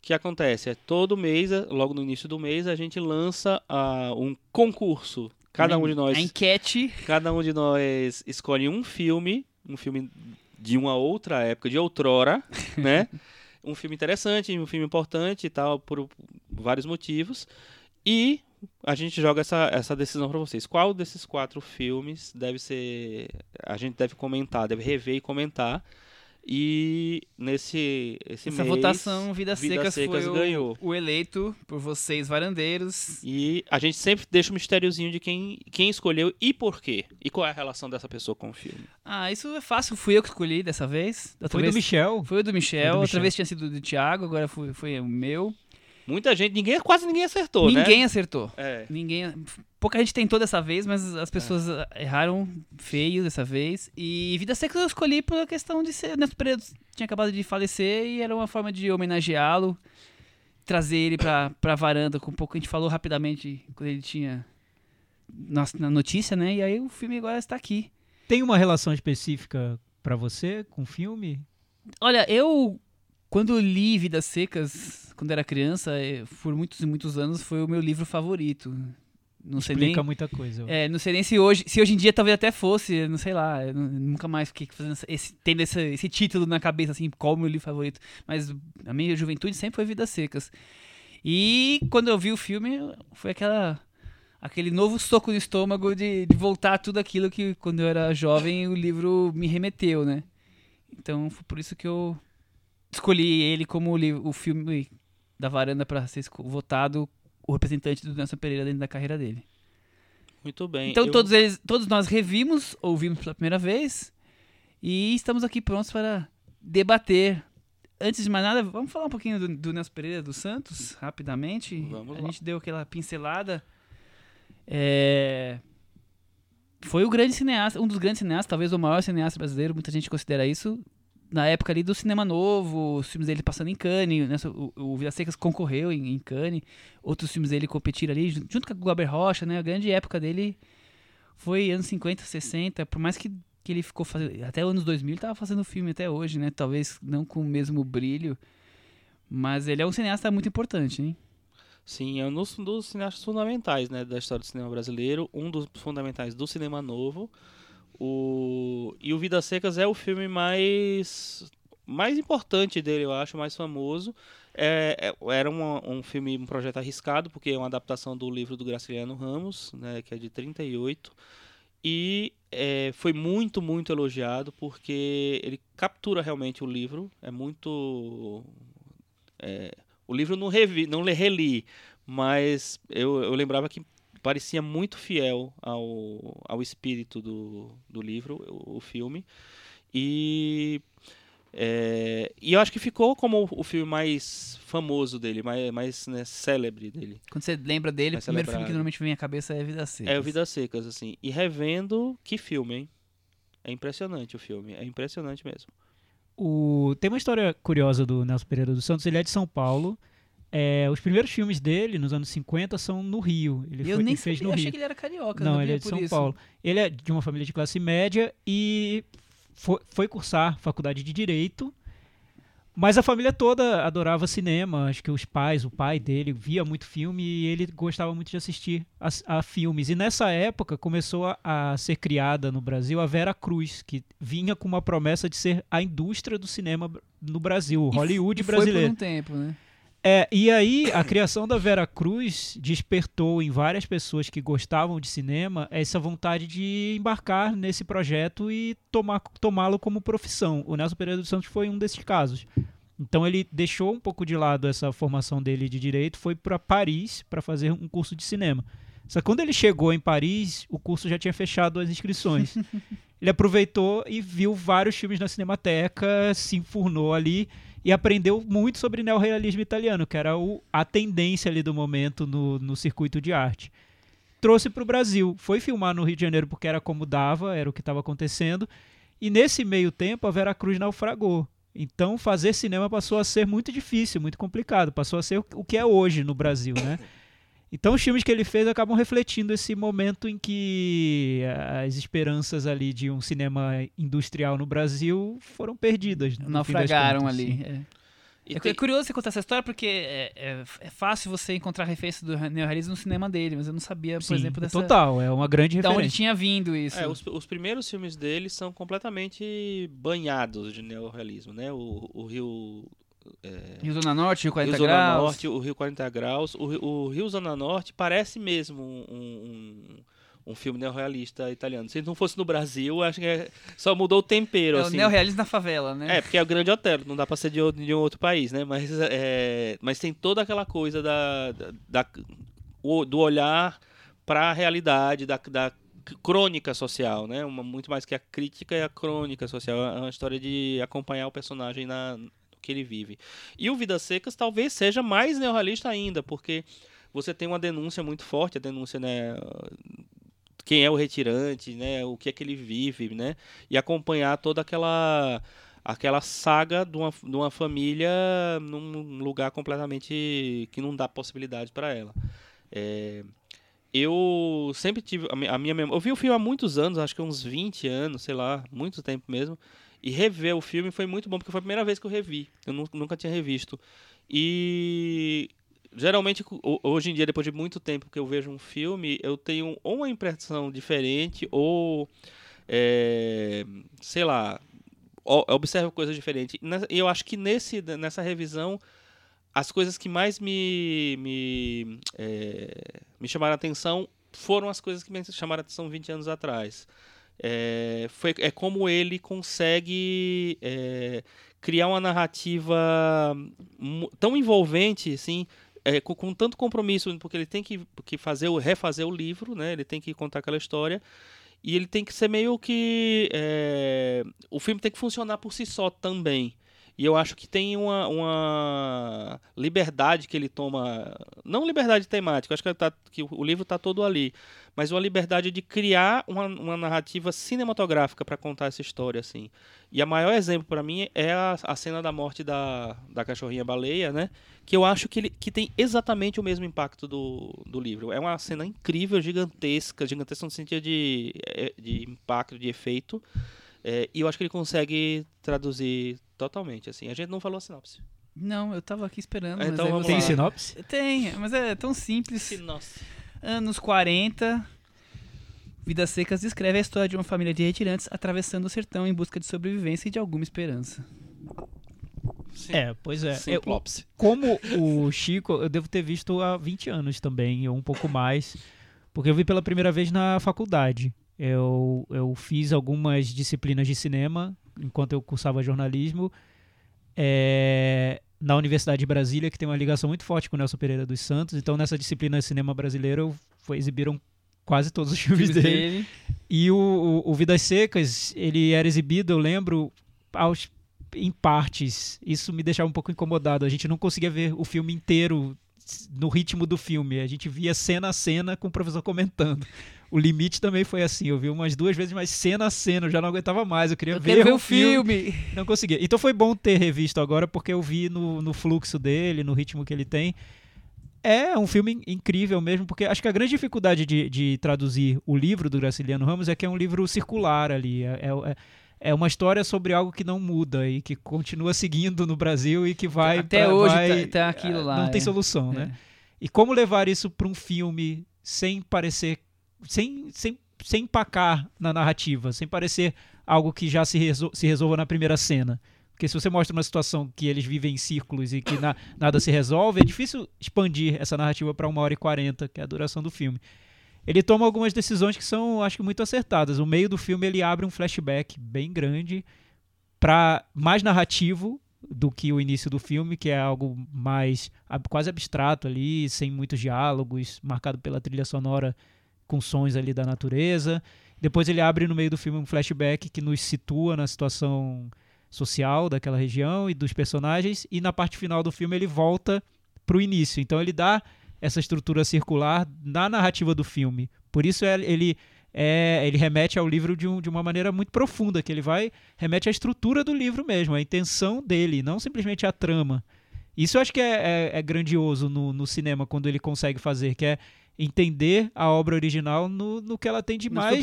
O que acontece? É todo mês, é, logo no início do mês, a gente lança ah, um concurso. Cada um de nós A enquete. Cada um de nós escolhe um filme, um filme de uma outra época, de outrora, (laughs) né? Um filme interessante, um filme importante e tal, por vários motivos. E a gente joga essa, essa decisão para vocês. Qual desses quatro filmes deve ser. A gente deve comentar, deve rever e comentar. E nesse esse Essa mês, votação, Vidas Vidas Secas, Secas foi o, ganhou. o eleito por vocês, varandeiros. E a gente sempre deixa um mistériozinho de quem, quem escolheu e por quê. E qual é a relação dessa pessoa com o filme. Ah, isso é fácil, fui eu que escolhi dessa vez. Outra Foi vez, do Michel. Foi o do Michel, Foi do outra Michel. vez tinha sido do Thiago, agora foi, foi o meu. Muita gente, ninguém, quase ninguém acertou, né? Ninguém acertou. É. Ninguém. Pouca gente tentou dessa vez, mas as pessoas ah, erraram feio dessa vez. E Vida Seca eu escolhi pela questão de ser. Neto Pereira tinha acabado de falecer e era uma forma de homenageá-lo, trazer ele pra, pra varanda, com um pouco a gente falou rapidamente quando ele tinha. Nossa, na notícia, né? E aí o filme agora está aqui. Tem uma relação específica pra você com o filme? Olha, eu. Quando li Vidas Secas, quando era criança, eh, por muitos e muitos anos, foi o meu livro favorito. Não sei nem. Muita coisa. eu É, não sei nem se hoje, se hoje em dia talvez até fosse, não sei lá, eu nu- nunca mais fiquei fazendo esse, tendo esse, esse título na cabeça, assim, qual o meu livro favorito. Mas a minha juventude sempre foi Vidas Secas. E quando eu vi o filme, foi aquela aquele novo soco no estômago de, de voltar tudo aquilo que quando eu era jovem o livro me remeteu, né? Então foi por isso que eu escolhi ele como o, o filme da varanda para ser votado o representante do Nelson Pereira dentro da carreira dele. Muito bem. Então eu- todos eles, todos nós revimos, ouvimos pela primeira vez e estamos aqui prontos para debater. Antes de mais nada, vamos falar um pouquinho do, do Nelson Pereira dos Santos, rapidamente. Vamos A lá. gente deu aquela pincelada. É, Foi o grande cineasta, um dos grandes cineastas, talvez o maior cineasta brasileiro, muita gente considera isso. Na época ali do cinema novo, os filmes dele passando em Cannes, né, o, o Vidas Secas concorreu em, em Cannes, outros filmes dele competiram ali, jun- junto com o Glauber Rocha, né? A grande época dele foi anos 50, 60, por mais que, que ele ficou fazendo. Até anos 2000 ele tava fazendo filme até hoje, né? Talvez não com o mesmo brilho. Mas ele é um cineasta muito importante, hein? Sim, é um dos, dos cineastas fundamentais né, da história do cinema brasileiro, um dos fundamentais do cinema novo. O... E o Vidas Secas é o filme mais mais importante dele, eu acho, mais famoso. É, é- era uma- um filme, um projeto arriscado, porque é uma adaptação do livro do Graciliano Ramos, né, que é de 38. E é, foi muito, muito elogiado, porque ele captura realmente o livro. É muito. é, o livro não, revi, não reli, mas eu, eu lembrava que parecia muito fiel ao, ao espírito do, do livro, o, o filme. E, é, e eu acho que ficou como o, o filme mais famoso dele, mais, mais né, célebre dele. Quando você lembra dele, o Mais primeiro filme que celebrado. normalmente vem à cabeça é Vida Seca. É o Vidas Secas, assim. E revendo, que filme, hein? É impressionante o filme, é impressionante mesmo. O... Tem uma história curiosa do Nelson Pereira dos Santos. Ele é de São Paulo. É, os primeiros filmes dele, nos anos 50, são no Rio. Ele, eu foi, nem fez sabia, no achei Rio. que ele era carioca. Não, ele é de São isso. Paulo. Ele é de uma família de classe média e foi, foi cursar faculdade de Direito. Mas a família toda adorava cinema. Acho que os pais, o pai dele, via muito filme e ele gostava muito de assistir a, a filmes. E nessa época começou a, a ser criada no Brasil a Vera Cruz, que vinha com uma promessa de ser a indústria do cinema no Brasil, E Hollywood e brasileiro. Foi por um tempo, né? É, e aí a criação da Vera Cruz despertou em várias pessoas que gostavam de cinema essa vontade de embarcar nesse projeto e tomar, tomá-lo como profissão. O Nelson Pereira dos Santos foi um desses casos. Então ele deixou um pouco de lado essa formação dele de direito, foi para Paris para fazer um curso de cinema. Só que quando ele chegou em Paris, o curso já tinha fechado as inscrições. (laughs) ele aproveitou e viu vários filmes na Cinemateca, se enfurnou ali e aprendeu muito sobre neorrealismo italiano, que era o, a tendência ali do momento no, no circuito de arte. Trouxe para o Brasil, foi filmar no Rio de Janeiro porque era como dava, era o que estava acontecendo, e nesse meio tempo a Vera Cruz naufragou. Então fazer cinema passou a ser muito difícil, muito complicado, passou a ser o- que é hoje no Brasil, né? (coughs) Então os filmes que ele fez acabam refletindo esse momento em que as esperanças ali de um cinema industrial no Brasil foram perdidas. das Naufragaram ali. é. É, tem- é curioso você contar essa história porque é, é- é fácil você encontrar referência do neorrealismo no cinema dele, mas eu não sabia, por Sim, exemplo, dessa. total, é uma grande Da onde referência. tinha vindo isso. É, os, os primeiros filmes dele são completamente banhados de neorrealismo, né? O, o Rio... é, Rio Zona Norte, Rio 40 Rio Zona Graus. Norte, o Rio 40 Graus. O, Rio- o Rio Zona Norte parece mesmo um, um, um filme neorrealista italiano. Se não fosse no Brasil, acho que é- só mudou o tempero, É o assim. neorrealismo na favela, né? É, porque é o Grande Hotel, não dá pra ser de, outro, de um outro país, né? Mas, é, mas tem toda aquela coisa da, da- da- o- do olhar para a realidade, da, da crônica social, né? Uma, muito mais que a crítica e a crônica social. É uma história de acompanhar o personagem na, que ele vive. E o Vidas Secas talvez seja mais neorrealista ainda, porque você tem uma denúncia muito forte, a denúncia, né? Quem é o retirante, né? O que é que ele vive, né? E acompanhar toda aquela aquela saga de uma, de uma família num lugar completamente que não dá possibilidade para ela. É, eu sempre tive a mi- a minha memória. Eu vi o filme há muitos anos, acho que uns 20 anos, sei lá, muito tempo mesmo. E rever o filme foi muito bom, porque foi a primeira vez que eu revi. Eu nu- nunca tinha revisto. E geralmente, ho- hoje em dia, depois de muito tempo que eu vejo um filme, eu tenho ou uma impressão diferente, ou. é, sei lá. Observo coisas diferentes. E eu acho que nesse, nessa revisão as coisas que mais me, me, é, me chamaram a atenção foram as coisas que me chamaram a atenção 20 anos atrás. É, foi, é como ele consegue é, criar uma narrativa tão envolvente, assim, é, com, com tanto compromisso, porque ele tem que, que fazer o, refazer o livro, né? ele tem que contar aquela história, e ele tem que ser meio que. é, o filme tem que funcionar por si só também. E eu acho que tem uma, uma liberdade que ele toma. Não liberdade temática, acho que, tá- que o livro está todo ali. Mas uma liberdade de criar uma, uma narrativa cinematográfica para contar essa história. assim. E a maior exemplo para mim é a, a cena da morte da, da cachorrinha baleia, né? Que eu acho que, ele, que tem exatamente o mesmo impacto do, do livro. É uma cena incrível, gigantesca, gigantesca no sentido de, eh, de impacto, de efeito. É, e eu acho que ele consegue traduzir totalmente, assim. A gente não falou a sinopse. Não, eu tava aqui esperando. Mas então você- Tem lá. sinopse? Tem, mas é tão simples. Sinopse. Anos 40. Vidas Secas descreve a história de uma família de retirantes atravessando o sertão em busca de sobrevivência e de alguma esperança. É, pois é. Eu- Simplopse. como o Chico, eu devo ter visto há 20 anos também, ou um pouco mais, porque eu vi pela primeira vez na faculdade. Eu, eu fiz algumas disciplinas de cinema enquanto eu cursava jornalismo é, na Universidade de Brasília, que tem uma ligação muito forte com o Nelson Pereira dos Santos. Então, nessa disciplina de cinema brasileiro, foi, exibiram quase todos os filmes Filmes dele. dele. E o, o, o Vidas Secas, ele era exibido, eu lembro, aos, em partes. Isso me deixava um pouco incomodado. A gente não conseguia ver o filme inteiro no ritmo do filme. A gente via cena a cena com o professor comentando. O Limite também foi assim. Eu vi umas duas vezes, mas cena a cena, eu já não aguentava mais. Eu queria Eu ver, ver o o filme. Não conseguia. Então foi bom ter revisto agora, porque eu vi no, no fluxo dele, no ritmo que ele tem. É um filme incrível mesmo, porque acho que a grande dificuldade de, de traduzir o livro do Graciliano Ramos é que é um livro circular ali. É, é, é uma história sobre algo que não muda e que continua seguindo no Brasil e que vai. Até pra- hoje vai- tá- tá aquilo lá, Não tem é. solução, né? É. E como levar isso para um filme sem parecer. Sem, sem, sem empacar na narrativa, sem parecer algo que já se, resol- se resolva na primeira cena. Porque se você mostra uma situação que eles vivem em círculos e que na- nada se resolve, é difícil expandir essa narrativa para uma hora e quarenta, que é a duração do filme. Ele toma algumas decisões que são, acho que, muito acertadas. O meio do filme ele abre um flashback bem grande para mais narrativo do que o início do filme, que é algo mais quase abstrato ali, sem muitos diálogos, marcado pela trilha sonora com sons ali da natureza. Depois ele abre no meio do filme um flashback que nos situa na situação social daquela região e dos personagens e na parte final do filme ele volta pro início. Então ele dá essa estrutura circular na narrativa do filme. Por isso é- ele é, ele remete ao livro de, um- de uma maneira muito profunda, que ele vai remete à estrutura do livro mesmo, à intenção dele, não simplesmente à trama. Isso eu acho que é, é- é grandioso no, no cinema quando ele consegue fazer, que é entender a obra original no, no que ela tem de Na mais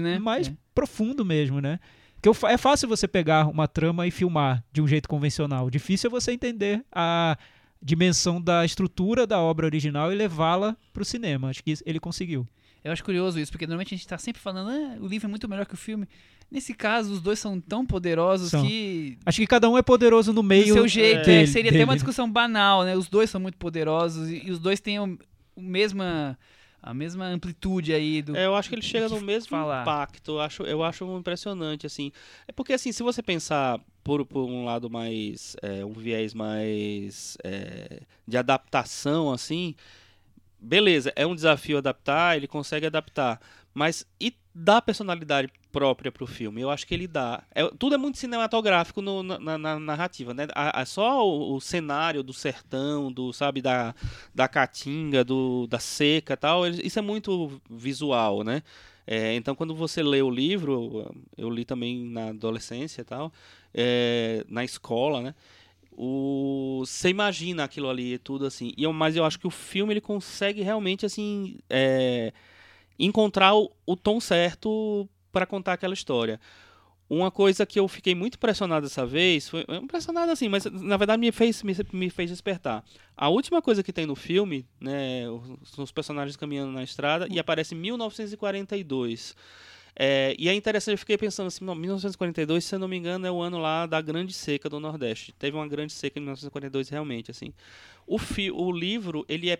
né? mais É. profundo mesmo, né? Porque o é fácil você pegar uma trama e filmar de um jeito convencional. Difícil é você entender a dimensão da estrutura da obra original e levá-la para o cinema. Acho que ele conseguiu. Eu acho curioso isso, porque normalmente a gente tá sempre falando, ah, o livro é muito melhor que o filme. Nesse caso, os dois são tão poderosos São. que. Acho que cada um é poderoso no Do meio seu jeito, dele, é, seria até uma dele. discussão banal, né? Os dois são muito poderosos e, e os dois têm o, o mesma, a mesma amplitude aí do. É, eu acho que ele chega que no mesmo falar. impacto. Eu acho, eu acho impressionante, assim. É porque, assim, se você pensar por, por um lado mais. é, um viés mais. é, de adaptação, assim. Beleza, é um desafio adaptar, ele consegue adaptar. Mas e dá personalidade própria pro filme? Eu acho que ele dá. É, tudo é muito cinematográfico no- na, na- na narrativa, né? A, a- só o, o cenário do sertão, do, sabe, da, da caatinga, do, da seca tal, isso é muito visual, né? É, então, quando você lê o livro, eu li também na adolescência e tal, é, na escola, né? Você imagina aquilo ali, tudo assim. E eu, mas eu acho que o filme ele consegue realmente assim é, encontrar o, o tom certo para contar aquela história. Uma coisa que eu fiquei muito impressionado dessa vez, foi impressionado assim, mas na verdade me fez me, me fez despertar. A última coisa que tem no filme, né, os, os personagens caminhando na estrada e aparece 1942. É, e é interessante, eu fiquei pensando assim, não, 1942, se eu não me engano, é o ano lá da grande seca do Nordeste. Teve uma grande seca em 1942 realmente, assim. O, fi, o livro, ele é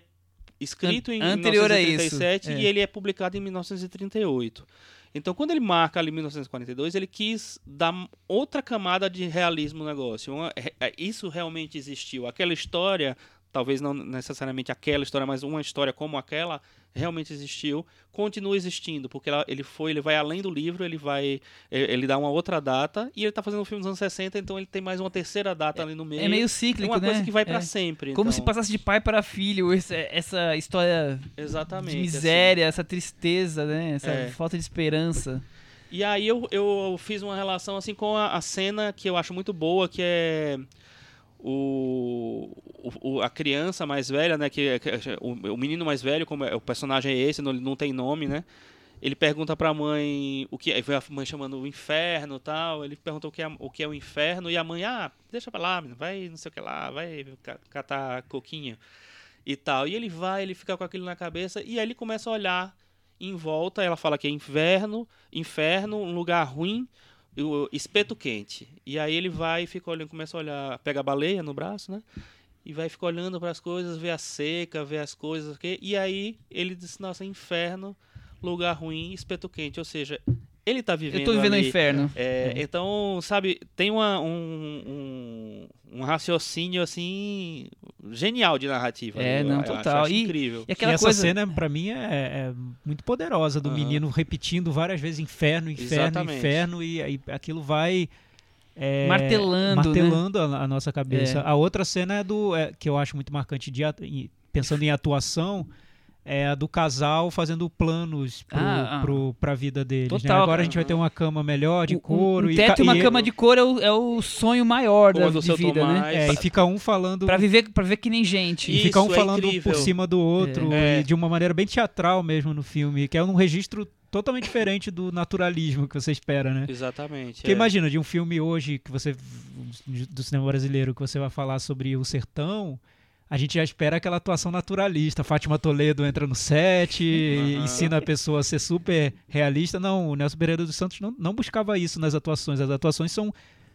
escrito em Anterior a isso, 1937 é. e ele é publicado em 1938. Então, quando ele marca ali 1942, ele quis dar outra camada de realismo no negócio. É- é- isso realmente existiu. Aquela história, talvez não necessariamente aquela história, mas uma história como aquela realmente existiu, continua existindo, porque ela- ele foi, ele vai além do livro, ele vai, ele, dá uma outra data e ele está fazendo um filme dos anos 60, então ele tem mais uma terceira data ali no meio. É meio É cíclico, uma né? coisa que vai para É. sempre. Como então. se passasse de pai para filho, esse- essa história Exatamente. de assim. miséria, essa tristeza, né? Essa É. falta de esperança. E aí eu, eu fiz uma relação assim com a, a cena que eu acho muito boa, que é o, o- a criança mais velha, né, que, que- o, o menino mais velho, como é, o personagem é esse, não, não tem nome, né? Ele pergunta pra mãe o que é, a mãe chamando o inferno, tal. Ele pergunta o que é, o que é o inferno e a mãe, ah, deixa pra lá, menino, vai não sei o que lá, vai ca- catar coquinho e tal. E ele vai, ele fica com aquilo na cabeça e aí ele começa a olhar em volta, ela fala que é inverno, inferno, um lugar ruim, o espeto quente. E aí ele vai e fica olhando, começa a olhar, pega a baleia no braço, né? E vai ficar olhando para as coisas, vê a seca, vê as coisas, ok? e aí ele diz, nossa, inferno, lugar ruim, espeto quente. Ou seja, ele tá vivendo Eu tô vivendo o ali, inferno. é, Então, sabe, tem uma, um, um, um raciocínio assim genial de narrativa. É, não, eu acho- total. acho E- incrível. E aquela e essa coisa. cena, pra mim, é, é muito poderosa, do Aham. menino repetindo várias vezes inferno, inferno, Exatamente. inferno, e aí aquilo vai. é, Martelando, né? martelando a, a nossa cabeça. É. A outra cena é do. é, que eu acho muito marcante, de, pensando em atuação, é a do casal fazendo planos pro, Ah, ah. pro, pra vida deles. né? Total, Agora cara. a gente vai ter uma cama melhor de Um- couro um e, teto e uma e- cama de couro é o, é o sonho maior da, do de seu vida, Tomás. né? É, e fica um falando Pra viver, pra viver que nem gente. e Isso, fica um é falando incrível. por cima do outro É. e de uma maneira bem teatral mesmo no filme, que é um registro totalmente diferente do naturalismo que você espera, né? Exatamente. Porque é. imagina, de um filme hoje que você do cinema brasileiro que você vai falar sobre o sertão, a gente já espera aquela atuação naturalista. Fátima Toledo entra no set, e Aham. ensina a pessoa a ser super realista. Não, o Nelson Pereira dos Santos não, não buscava isso nas atuações. As atuações são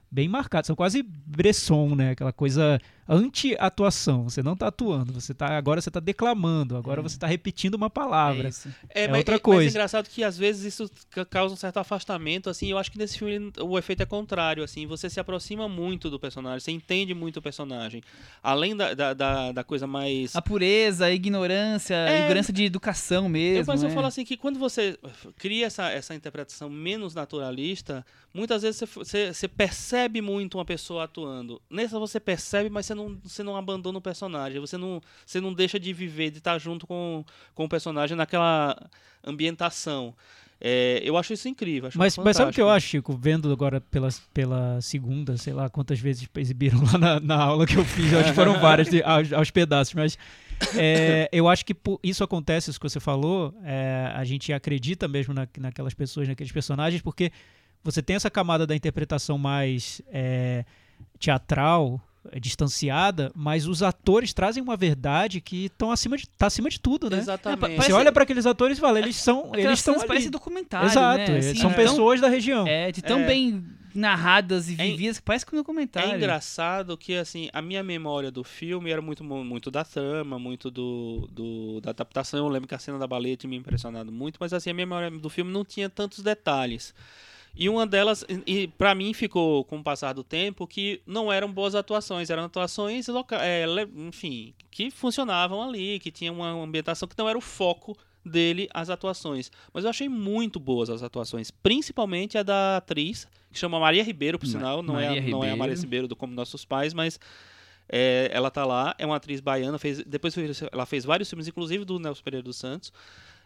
bem marcadas, são quase Bresson, né? Aquela coisa anti-atuação. Você não tá atuando, você tá agora você tá declamando, agora você tá repetindo uma É palavra. É, É mas, outra é- coisa. Mas é engraçado que às vezes isso ca- causa um certo afastamento, assim, eu acho que nesse filme o efeito é contrário, assim, você se aproxima muito do personagem, você entende muito o personagem. Além da, da, da, da coisa mais... A pureza, a ignorância, a É. ignorância de educação mesmo. Eu, mas eu né? falo assim que quando você cria essa, essa interpretação menos naturalista, muitas vezes você, você, você percebe muito uma pessoa atuando. Nessa você percebe, mas você não, você não abandona o personagem. Você não, você não deixa de viver, de estar junto com, com o personagem naquela ambientação. É, eu acho isso incrível. Acho Mas, mas sabe o que eu acho, Chico? Vendo agora pela, pela segunda, sei lá quantas vezes exibiram lá na, na aula que eu fiz, acho que foram (laughs) várias de- aos, aos pedaços, mas é, eu acho que isso acontece, isso que você falou, é, a gente acredita mesmo na, naquelas pessoas, naqueles personagens, porque você tem essa camada da interpretação mais é, teatral, distanciada, mas os atores trazem uma verdade que estão acima de, tá acima de tudo, né? Exatamente. parece- Você olha para aqueles atores e fala, eles são, Aquelas eles estão parecem documentário, Exato, né? eles Assim, são de pessoas da região. Tão, é, de tão É. bem narradas e É vividas que parece que no documentário. É engraçado que assim a minha memória do filme era muito mu- muito da trama, muito do, do- da adaptação. Eu lembro que a cena da baleia tinha me impressionado muito, mas assim a minha memória do filme não tinha tantos detalhes. E uma delas, e, para mim ficou com o passar do tempo que não eram boas atuações, eram atuações loca é, enfim, que funcionavam ali, que tinha uma ambientação que não era o foco dele as atuações. Mas eu achei muito boas as atuações, principalmente a da atriz, que chama Maria Ribeiro, por sinal, não, é, não é a Maria Ribeiro. Ribeiro do Como Nossos Pais, mas é, ela tá lá, é uma atriz baiana, fez, depois ela fez vários filmes, inclusive do Nelson Pereira dos Santos.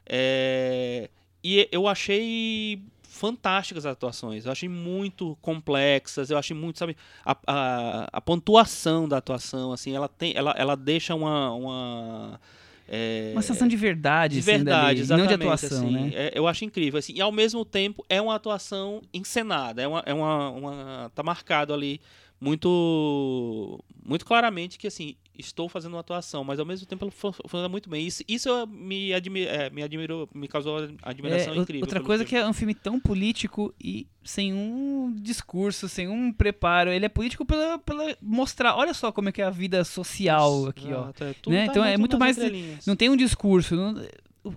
É, e eu achei fantásticas as atuações, eu achei muito complexas, eu achei muito, sabe, a, a, a pontuação da atuação, assim, ela tem, ela, ela deixa uma, uma é, Uma sensação de verdade, de assim, verdade, dali, não de exatamente, atuação, assim, né? é- eu acho incrível, assim, e ao mesmo tempo é uma atuação encenada, é uma, é uma, uma tá marcado ali muito, muito claramente que assim estou fazendo uma atuação, mas ao mesmo tempo ela fu- funciona muito bem. Isso, isso me, admi é, me admirou, me causou admiração É, incrível. outra coisa filme. que é um filme tão político e sem um discurso, sem um preparo. Ele é político pela, pela mostrar, olha só como é que é a vida social aqui, ó. É, Né? tá Então é muito mais-. Não tem um discurso. não- o-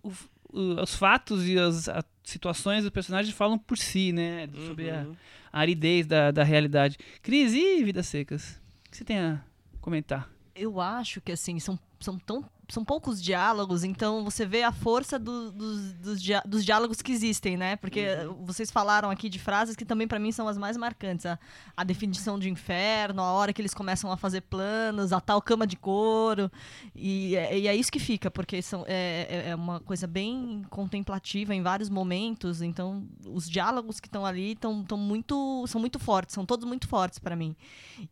o- os fatos e as a- situações dos personagens falam por si, né? Sobre a, Uhum. A aridez da, da realidade. Cris, e Vidas Secas? O que você tem a comentar? Eu acho que assim, são, são tão. São poucos diálogos, então você vê a força do- dos, dos, dia- dos diálogos que existem, né? Porque vocês falaram aqui de frases que também pra mim são as mais marcantes. A, a definição de inferno, a hora que eles começam a fazer planos, a tal cama de couro. E, é- e é isso que fica, porque são, é, é- é uma coisa bem contemplativa em vários momentos. Então, os diálogos que estão ali tão, tão muito, são muito fortes, são todos muito fortes pra mim.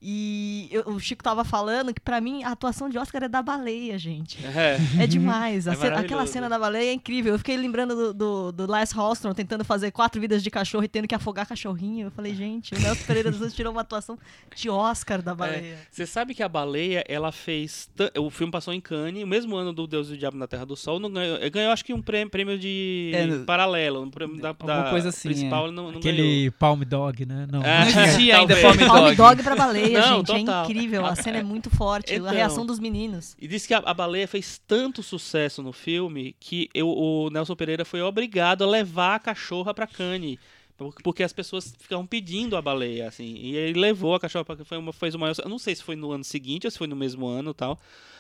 E eu- o Chico tava falando que pra mim a atuação de Oscar é da baleia, gente. É. É demais. A É cena- aquela cena da baleia é incrível. Eu fiquei lembrando do, do, do Lance Hallstrom tentando fazer quatro vidas de cachorro e tendo que afogar cachorrinho. Eu falei, gente, o Nelson Pereira dos Anjos tirou uma atuação de Oscar da baleia. Você sabe que a baleia, ela fez. O filme passou em Cannes, o mesmo ano do Deus e o Diabo na Terra do Sol. Não ganhou, ele ganhou acho que um prêmio, prêmio de É, paralelo. Um prêmio da, Alguma da coisa assim, principal, é. não, não ganhou. Aquele Palm Dog, né? Não. É. Não existia (laughs) ainda. Palm Palm Dog. Dog pra baleia, Não, gente. total. É incrível. A cena é muito forte. Então. a reação dos meninos. E disse que a, a baleia fez tanto sucesso no filme que eu- o Nelson Pereira foi obrigado a levar a cachorra pra Cannes. Por- porque as pessoas ficavam pedindo a baleia, assim, e ele levou a cachorra para foi uma fez o maior, eu não sei se foi no ano seguinte ou se foi no mesmo ano, e tal,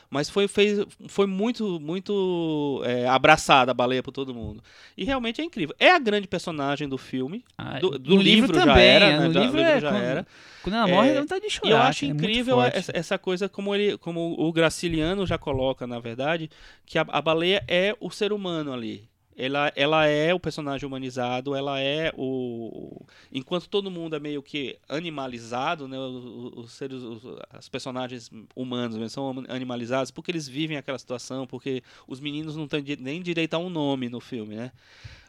mas foi fez, foi muito muito é, abraçada a baleia por todo mundo. E realmente é incrível. É a grande personagem do filme, Ah, do, do livro, já também, era, é, né? já- livro livro é já quando- era. Quando ela É, morre, ela não tá de chorar. Eu acho é incrível essa coisa como ele, como o Graciliano já coloca, na verdade, que a, a baleia é o ser humano ali. Ela, ela é o personagem humanizado, ela é o. Enquanto todo mundo é meio que animalizado, né? Os, os seres, os, os personagens humanos mesmo são animalizados porque eles vivem aquela situação, porque os meninos não têm nem direito a um nome no filme, né?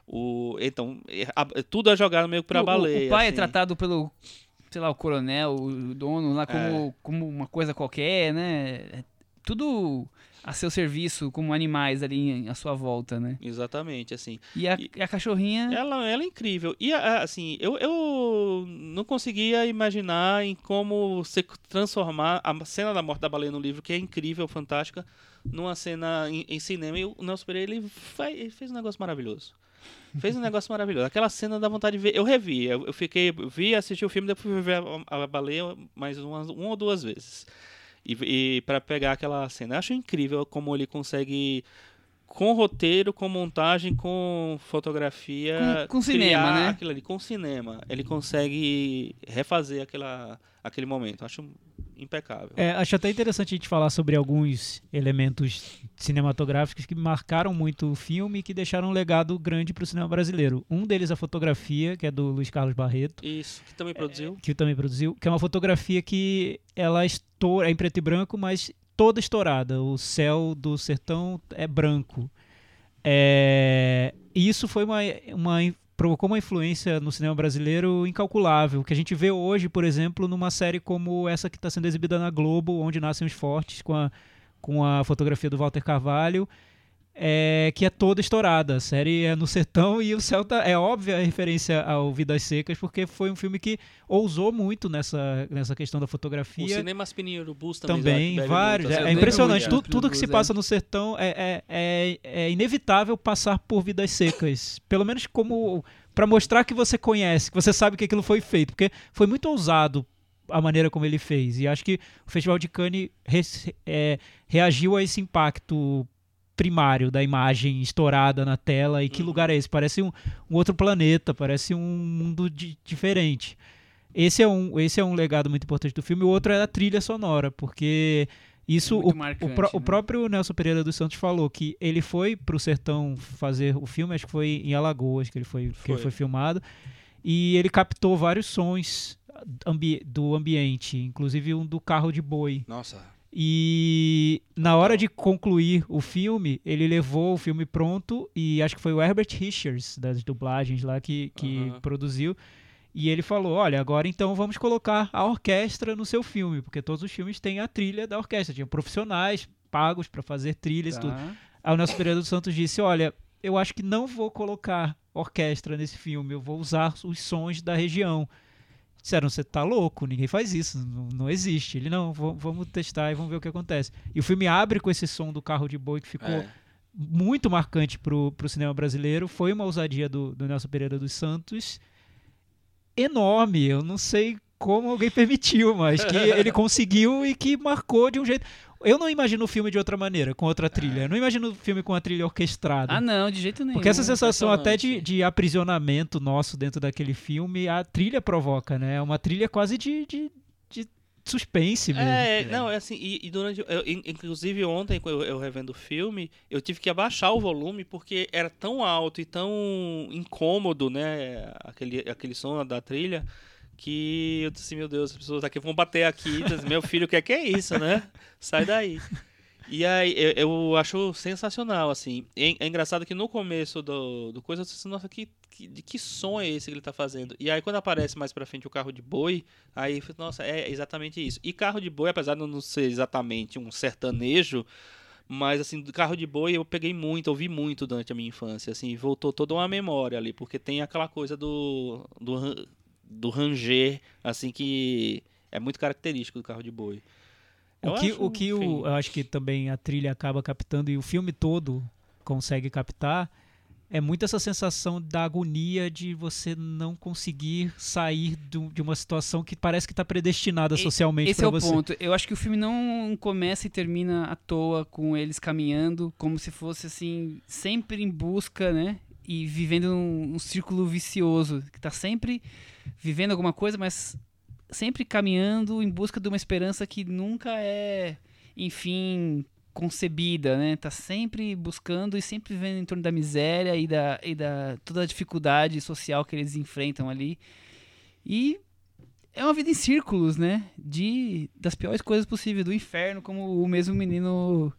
O, então, é- a- tudo é jogado meio o- baleia. O pai é assim. tratado pelo, sei lá, o coronel, o dono lá como, como uma coisa qualquer, né? Tudo a seu serviço, como animais ali à sua volta, né? Exatamente, assim. E a, E- a cachorrinha... Ela, ela é incrível. E, a- assim, eu, eu não conseguia imaginar em como se transformar a cena da morte da baleia no livro, que é incrível, fantástica, numa cena em, em cinema. E o Nelson Pereira, ele, fez um negócio maravilhoso. Fez um negócio maravilhoso. Aquela cena dá vontade de ver. Eu revi. Eu, eu fiquei, vi, assisti o filme, depois fui ver a, a baleia mais umas, uma ou duas vezes. E, e para pegar aquela cena. Eu acho incrível como ele consegue com roteiro, com montagem, com fotografia, Com- com cinema, né? aquilo ali, com cinema, ele consegue refazer aquela, aquele momento. Acho impecável. É, acho até interessante a gente falar sobre alguns elementos cinematográficos que marcaram muito o filme e que deixaram um legado grande para o cinema brasileiro. Um deles é a fotografia, que é do Luiz Carlos Barreto, Isso, que também produziu. que também produziu, que é uma fotografia que ela estoura, é em preto e branco, mas toda estourada. O céu do sertão é branco. É, e isso foi uma, uma provocou uma influência no cinema brasileiro incalculável, que a gente vê hoje, por exemplo, numa série como essa que está sendo exibida na Globo, Onde Nascem os Fortes, com a, com a fotografia do Walter Carvalho, é, que é toda estourada. A série é no sertão e o céu tá, é óbvia a referência ao Vidas Secas, porque foi um filme que ousou muito nessa, nessa questão da O fotografia. cinema Aspininho Urubus também. Também, vários. muito, É, assim. é impressionante. Tu- é. tudo que se Blues, passa no sertão é, é, é, é inevitável passar por vidas secas. Pelo menos como para mostrar que você conhece, que você sabe que aquilo foi feito. Porque foi muito ousado a maneira como ele fez. E acho que o Festival de Cannes re- é, reagiu a esse impacto primário da imagem estourada na tela. E que Uhum. lugar é esse? Parece um, um outro planeta, parece um mundo di- diferente. Esse é, um, esse é um legado muito importante do filme. O outro é a trilha sonora, porque isso É o, marcante, o, pró- o né? próprio Nelson Pereira dos Santos falou que ele foi pro sertão fazer o filme, acho que foi em Alagoas que ele foi, que ele Foi. foi filmado, e ele captou vários sons ambi- do ambiente, inclusive um do carro de boi. Nossa. E na hora de concluir o filme, ele levou o filme pronto e acho que foi o Herbert Richards das dublagens lá que, que produziu. E ele falou: Olha, agora então vamos colocar a orquestra no seu filme, porque todos os filmes têm a trilha da orquestra. Tinha profissionais pagos para fazer trilhas e tudo. Tá. Aí o Nelson Pereira dos Santos disse: Olha, eu acho que não vou colocar orquestra nesse filme, eu vou usar os sons da região. Disseram: Você tá louco, ninguém faz isso, não, não existe. Ele: Não, vamos testar e vamos ver o que acontece. E o filme abre com esse som do carro de boi que ficou É. muito marcante pro, pro cinema brasileiro. Foi uma ousadia do, do Nelson Pereira dos Santos enorme. Eu não sei como alguém permitiu, mas que (laughs) ele conseguiu e que marcou de um jeito. Eu não imagino o filme de outra maneira, com outra trilha. Eu não imagino o filme com a trilha orquestrada. Ah, não, de jeito nenhum. Porque essa sensação até de, de aprisionamento nosso dentro daquele filme, a trilha provoca, né? É uma trilha quase de, de, de suspense mesmo. É, não, é assim, e, e durante. eu- in- inclusive ontem, quando eu, eu revendo o filme, eu tive que abaixar o volume porque era tão alto e tão incômodo, né? Aquele, aquele som da trilha. Que eu disse, meu Deus, as pessoas aqui vão bater aqui. disse, meu filho, o que é que é isso, né? Sai daí. E aí, eu, eu acho sensacional, assim. É, é engraçado que no começo do, do coisa, eu disse, nossa, que, que, de que som é esse que ele tá fazendo? E aí, quando aparece mais pra frente o carro de boi, aí, nossa, é exatamente isso. E carro de boi, apesar de não ser exatamente um sertanejo, mas, assim, carro de boi eu peguei muito, ouvi muito durante a minha infância, assim, voltou toda uma memória ali, porque tem aquela coisa do, do, do ranger, assim, que é muito característico do carro de boi. O que, acho, o que o, enfim. eu acho que também a trilha acaba captando e o filme todo consegue captar é muito essa sensação da agonia de você não conseguir sair do- de uma situação que parece que está predestinada E- socialmente Esse é para o você. ponto. Eu acho que o filme não começa e termina à toa com eles caminhando, como se fosse assim, sempre em busca, né? E vivendo um, um círculo vicioso, que tá sempre vivendo alguma coisa, mas sempre caminhando em busca de uma esperança que nunca é, enfim, concebida, né? Tá sempre buscando e sempre vivendo em torno da miséria e da, e da toda a dificuldade social que eles enfrentam ali. E é uma vida em círculos, né? De das piores coisas possíveis, do inferno, como o mesmo menino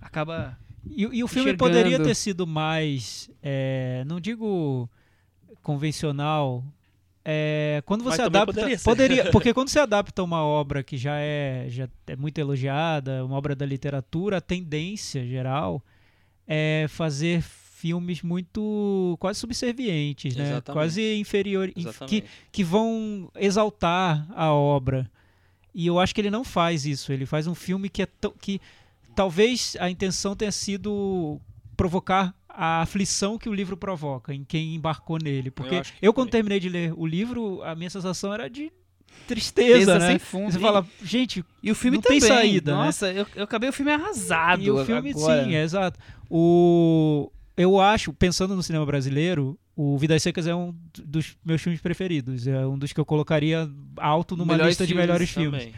acaba. E, e o filme enxergando. poderia ter sido mais, é, não digo convencional. É, quando você adapta, poderia ser. poderia, (laughs) porque quando você adapta uma obra que já é, já é muito elogiada, uma obra da literatura, a tendência geral é fazer filmes muito quase subservientes, né? Exatamente. Quase inferiores, que, que vão exaltar a obra. E eu acho que ele não faz isso. Ele faz um filme que é que talvez a intenção tenha sido provocar a aflição que o livro provoca em quem embarcou nele. Porque eu, que quando terminei de ler o livro, a minha sensação era de tristeza, né? sem fundo. Você E- fala, gente, E o filme não tem também. saída, né? Nossa, eu, eu acabei o filme arrasado. e o filme, agora. sim, é exato. O, eu acho, pensando no cinema brasileiro, o Vidas Secas é um dos meus filmes preferidos. É um dos que eu colocaria alto numa Melhores lista de melhores filmes. Também.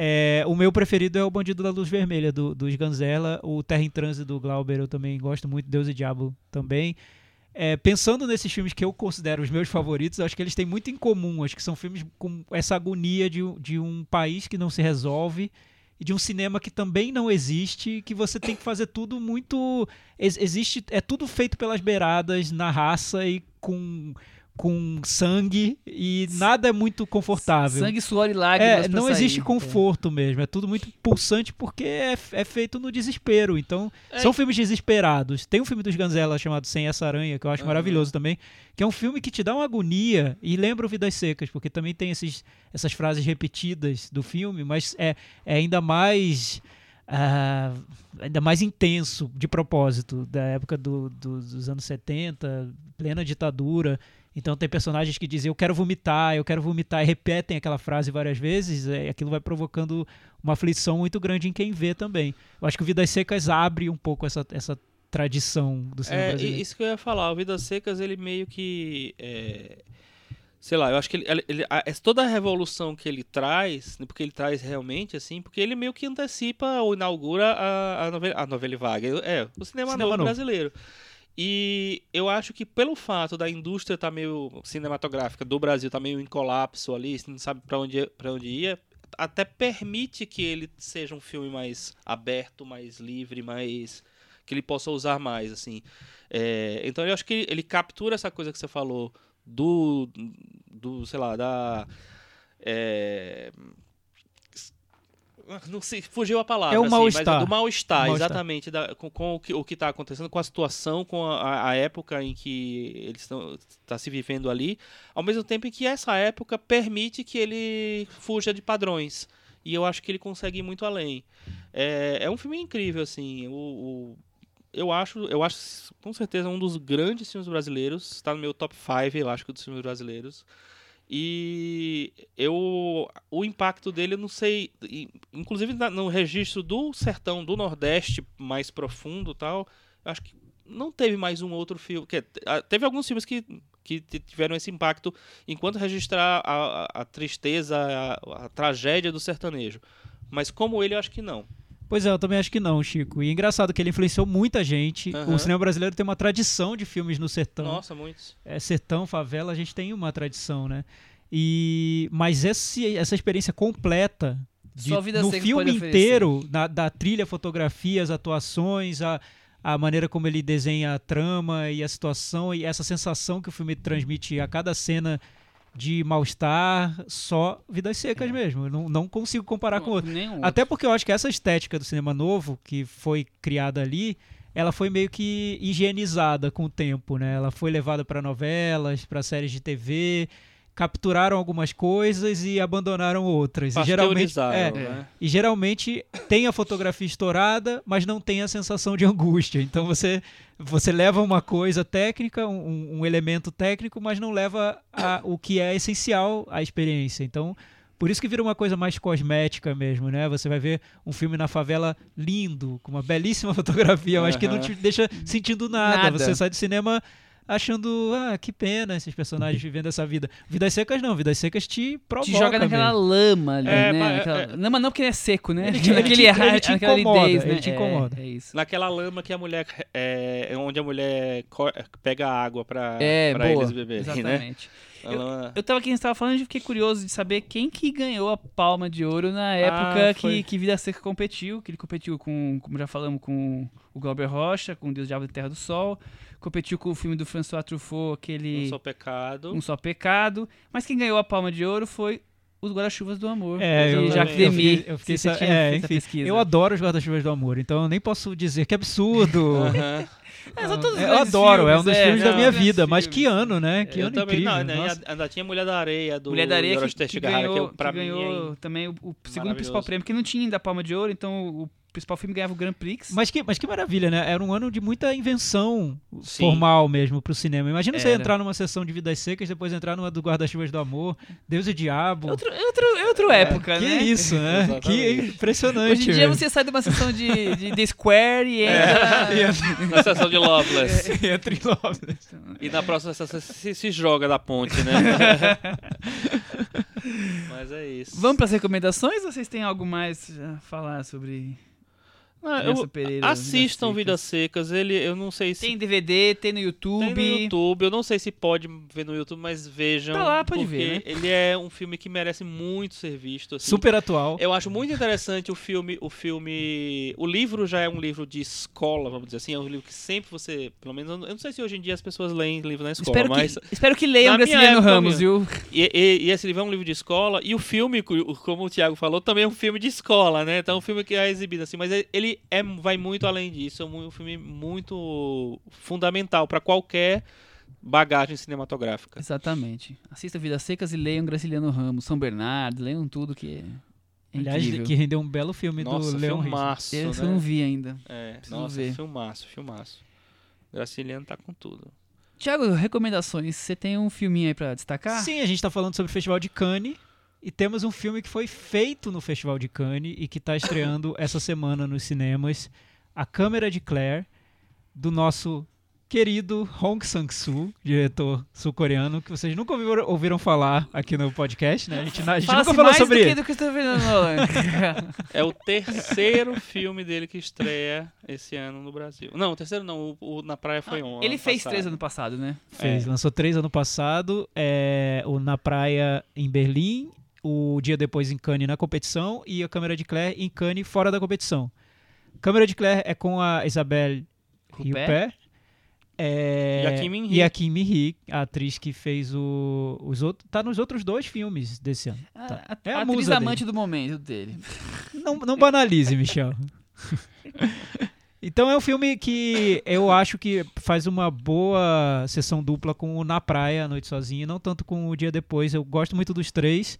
É, o meu preferido é o Bandido da Luz Vermelha, do, dos Ganzella. O Terra em Trânsito, do Glauber, eu também gosto muito. Deus e Diabo também. É, pensando nesses filmes que eu considero os meus favoritos, acho que eles têm muito em comum. Acho que são filmes com essa agonia de, de um país que não se resolve e de um cinema que também não existe, que você tem que fazer tudo muito. ex- existe É tudo feito pelas beiradas, na raça e com, com sangue, e nada é muito confortável. Sangue, suor e lágrimas. É, não sair. existe conforto mesmo. É tudo muito pulsante porque é, é feito no desespero. Então, É, são filmes desesperados. Tem um filme dos Ganzella chamado Sem Essa Aranha, que eu acho Aham. maravilhoso também, que é um filme que te dá uma agonia e lembra o Vidas Secas, porque também tem esses, essas frases repetidas do filme, mas é, é ainda mais. ah, ainda mais intenso de propósito, da época do- do- dos anos 70, plena ditadura. Então tem personagens que dizem eu quero vomitar, eu quero vomitar, e repetem aquela frase várias vezes, e aquilo vai provocando uma aflição muito grande em quem vê também. Eu acho que o Vidas Secas abre um pouco essa, essa tradição do cinema É, brasileiro. isso que eu ia falar. O Vidas Secas, ele meio que. é, sei lá, eu acho que ele, ele- essa- toda a revolução que ele traz, porque ele traz realmente, assim, porque ele meio que antecipa ou inaugura a, a, novela, a novela vaga. É, o cinema, Cinema novo, novo. brasileiro. E eu acho que pelo fato da indústria estar meio cinematográfica do Brasil estar meio em colapso ali, você não sabe para onde para onde ia, até permite que ele seja um filme mais aberto, mais livre, mais que ele possa usar mais assim. É, então eu acho que ele captura essa coisa que você falou do do sei lá da é, não sei, fugiu a palavra. É o assim, mal-estar. mas é do mal-estar, Mal-estar. exatamente, da- com, com o que o está acontecendo, com a situação, com a, a época em que eles estão tá se vivendo ali, ao mesmo tempo em que essa época permite que ele fuja de padrões. E eu acho que ele consegue ir muito além. É, é um filme incrível, assim. O, o- eu acho, eu acho com certeza um dos grandes filmes brasileiros. Está no meu top 5, eu acho, dos filmes brasileiros. E eu o impacto dele eu não sei, inclusive no registro do sertão do Nordeste mais profundo, tal, acho que não teve mais um outro filme, que ah, teve alguns filmes que que tiveram esse impacto enquanto registrar a, a- a tristeza, a, a tragédia do sertanejo. Mas como ele, eu acho que não. Pois é, eu também acho que não, Chico. E é engraçado que ele influenciou muita gente. Aham. O cinema brasileiro tem uma tradição de filmes no sertão. Nossa, muitos. é, sertão, favela, a gente tem uma tradição, né? E mas esse, essa experiência completa de, no filme inteiro, na- da trilha, fotografia, as atuações, a, a maneira como ele desenha a trama e a situação e essa sensação que o filme transmite a cada cena de mal-estar, só Vidas Secas mesmo. Eu não, não consigo comparar com outro. Nenhum Até porque eu acho que essa estética do cinema novo, que foi criada ali, ela foi meio que higienizada com o tempo, né? Ela foi levada para novelas, para séries de TV, capturaram algumas coisas e abandonaram outras. E geralmente, é, né? e geralmente tem a fotografia estourada, mas não tem a sensação de angústia. Então você, você leva uma coisa técnica, um, um elemento técnico, mas não leva a, o que é essencial à experiência. Então, por isso que vira uma coisa mais cosmética mesmo, né? Você vai ver um filme na favela lindo, com uma belíssima (laughs) fotografia, mas que não te deixa sentindo nada. Nada. Você sai do cinema achando, ah, que pena esses personagens vivendo essa vida. Vidas secas não, Vidas secas te provoca Te joga naquela mesmo. lama ali, É, né? mas- Aquela- é- Lama não porque ele é seco, né? Ele te- ele Aquele te- ar- ele te aquela incomoda, ele né? te É, incomoda. É, isso. Naquela lama que a mulher. É, onde a mulher pega água pra, É, pra boa. eles beberem, né? Exatamente. A lama- Eu tava aqui, a gente tava falando e fiquei curioso de saber quem que ganhou a palma de ouro na época Ah, que, que Vida Seca competiu, que ele competiu com, como já falamos, com o Glauber Rocha, com Deus Diabo da Terra do Sol, competiu com o filme do François Truffaut, aquele Um só pecado. Um Só Pecado, mas quem ganhou a palma de ouro foi os Guarda-Chuvas do Amor, É, eu, Jacques eu Demy. fiquei- eu fiquei é, feito a enfim, pesquisa. Eu adoro os guarda-chuvas do amor, então eu nem posso dizer que absurdo. (laughs) É, são todos eu adoro, é um filmes, dos é, filmes da não, minha grandes vida, mas que filmes. ano, né? Que eu ano também incrível. não, né? ainda tinha Mulher da Areia do Mulher da Areia que, que Testgarra, ganhou, que, eu, que mim ganhou é também o, o segundo principal prêmio, que não tinha ainda a palma de ouro, então o principal filme ganhava o Grand Prix. Mas que, mas que maravilha, né? Era um ano de muita invenção Sim. formal mesmo pro cinema. Imagina você Era. entrar numa sessão de Vidas Secas, depois entrar numa do Guarda-Chuvas do Amor, Deus e o Diabo. É outro, é outro, é outra época, que né? isso, né? (laughs) Exatamente. que impressionante. Hoje em dia mesmo. você sai de uma sessão de, de The Square e É. (laughs) entra... Na sessão de Loveless. (laughs) Entra em Loveless. E na próxima sessão você se, se joga da ponte, né? Mas é isso. Vamos pras recomendações ou vocês têm algo mais a falar sobre Ah, eu- Pereira? assistam Vidas Vidas Secas. Ele, eu não sei se Tem DVD, tem no YouTube. Tem no YouTube, eu não sei se pode ver no YouTube, mas vejam. Tá lá, pode ver, né? Ele é um filme que merece muito ser visto. assim. Super atual. Eu acho muito interessante o filme, o filme, o livro já é um livro de escola, vamos dizer assim, é um livro que sempre você, pelo menos, eu não sei se hoje em dia as pessoas leem livro na escola, Espero, mas que, espero que leiam minha Graciliano Ramos, viu? e, e- e esse livro é um livro de escola e o filme, co- como o Thiago falou, também é um filme de escola, né? Então é um filme que é exibido assim, mas ele é, vai muito além disso, é um, filme muito fundamental para qualquer bagagem cinematográfica. Exatamente. Assista Vidas Secas e leiam Graciliano Ramos, São Bernardo, leiam tudo que é Aliás, incrível. que rendeu um belo filme Nossa, do Leon Risser. filmaço, Esse né? eu não vi ainda. É, Preciso nossa, ver. filmaço, filmaço. Graciliano tá com tudo. Tiago, recomendações. Você tem um filminho aí pra destacar? Sim, a gente tá falando sobre o Festival de Cannes e temos um filme que foi feito no Festival de Cannes e que tá estreando (coughs) essa semana nos cinemas, A Câmera de Claire, do nosso querido Hong Sang-soo, diretor sul-coreano, que vocês nunca ouviram, ouviram falar aqui no podcast, né? A gente, a gente nunca falou mais sobre do que ele. (laughs) É o terceiro filme dele que estreia esse ano no Brasil. Não, o terceiro não, o, o Na Praia foi um. Ele fez passado. três ano passado, né? Fez, É. lançou três ano passado, é, o Na Praia em Berlim, o dia depois em Cannes na competição e a Câmera de Claire em Cannes fora da competição. Câmera de Claire é com a Isabelle Huppert. É, E a Kim Min-hee. E a Kim Min-hee, a atriz que fez o, os outros, tá nos outros dois filmes desse ano. A, Tá. a, É a a atriz amante do momento dele. Não, não banalize, Michel. Então é um filme que eu acho que faz uma boa sessão dupla com o Na Praia, a Noite Sozinha, não tanto com o Dia Depois. Eu gosto muito dos três,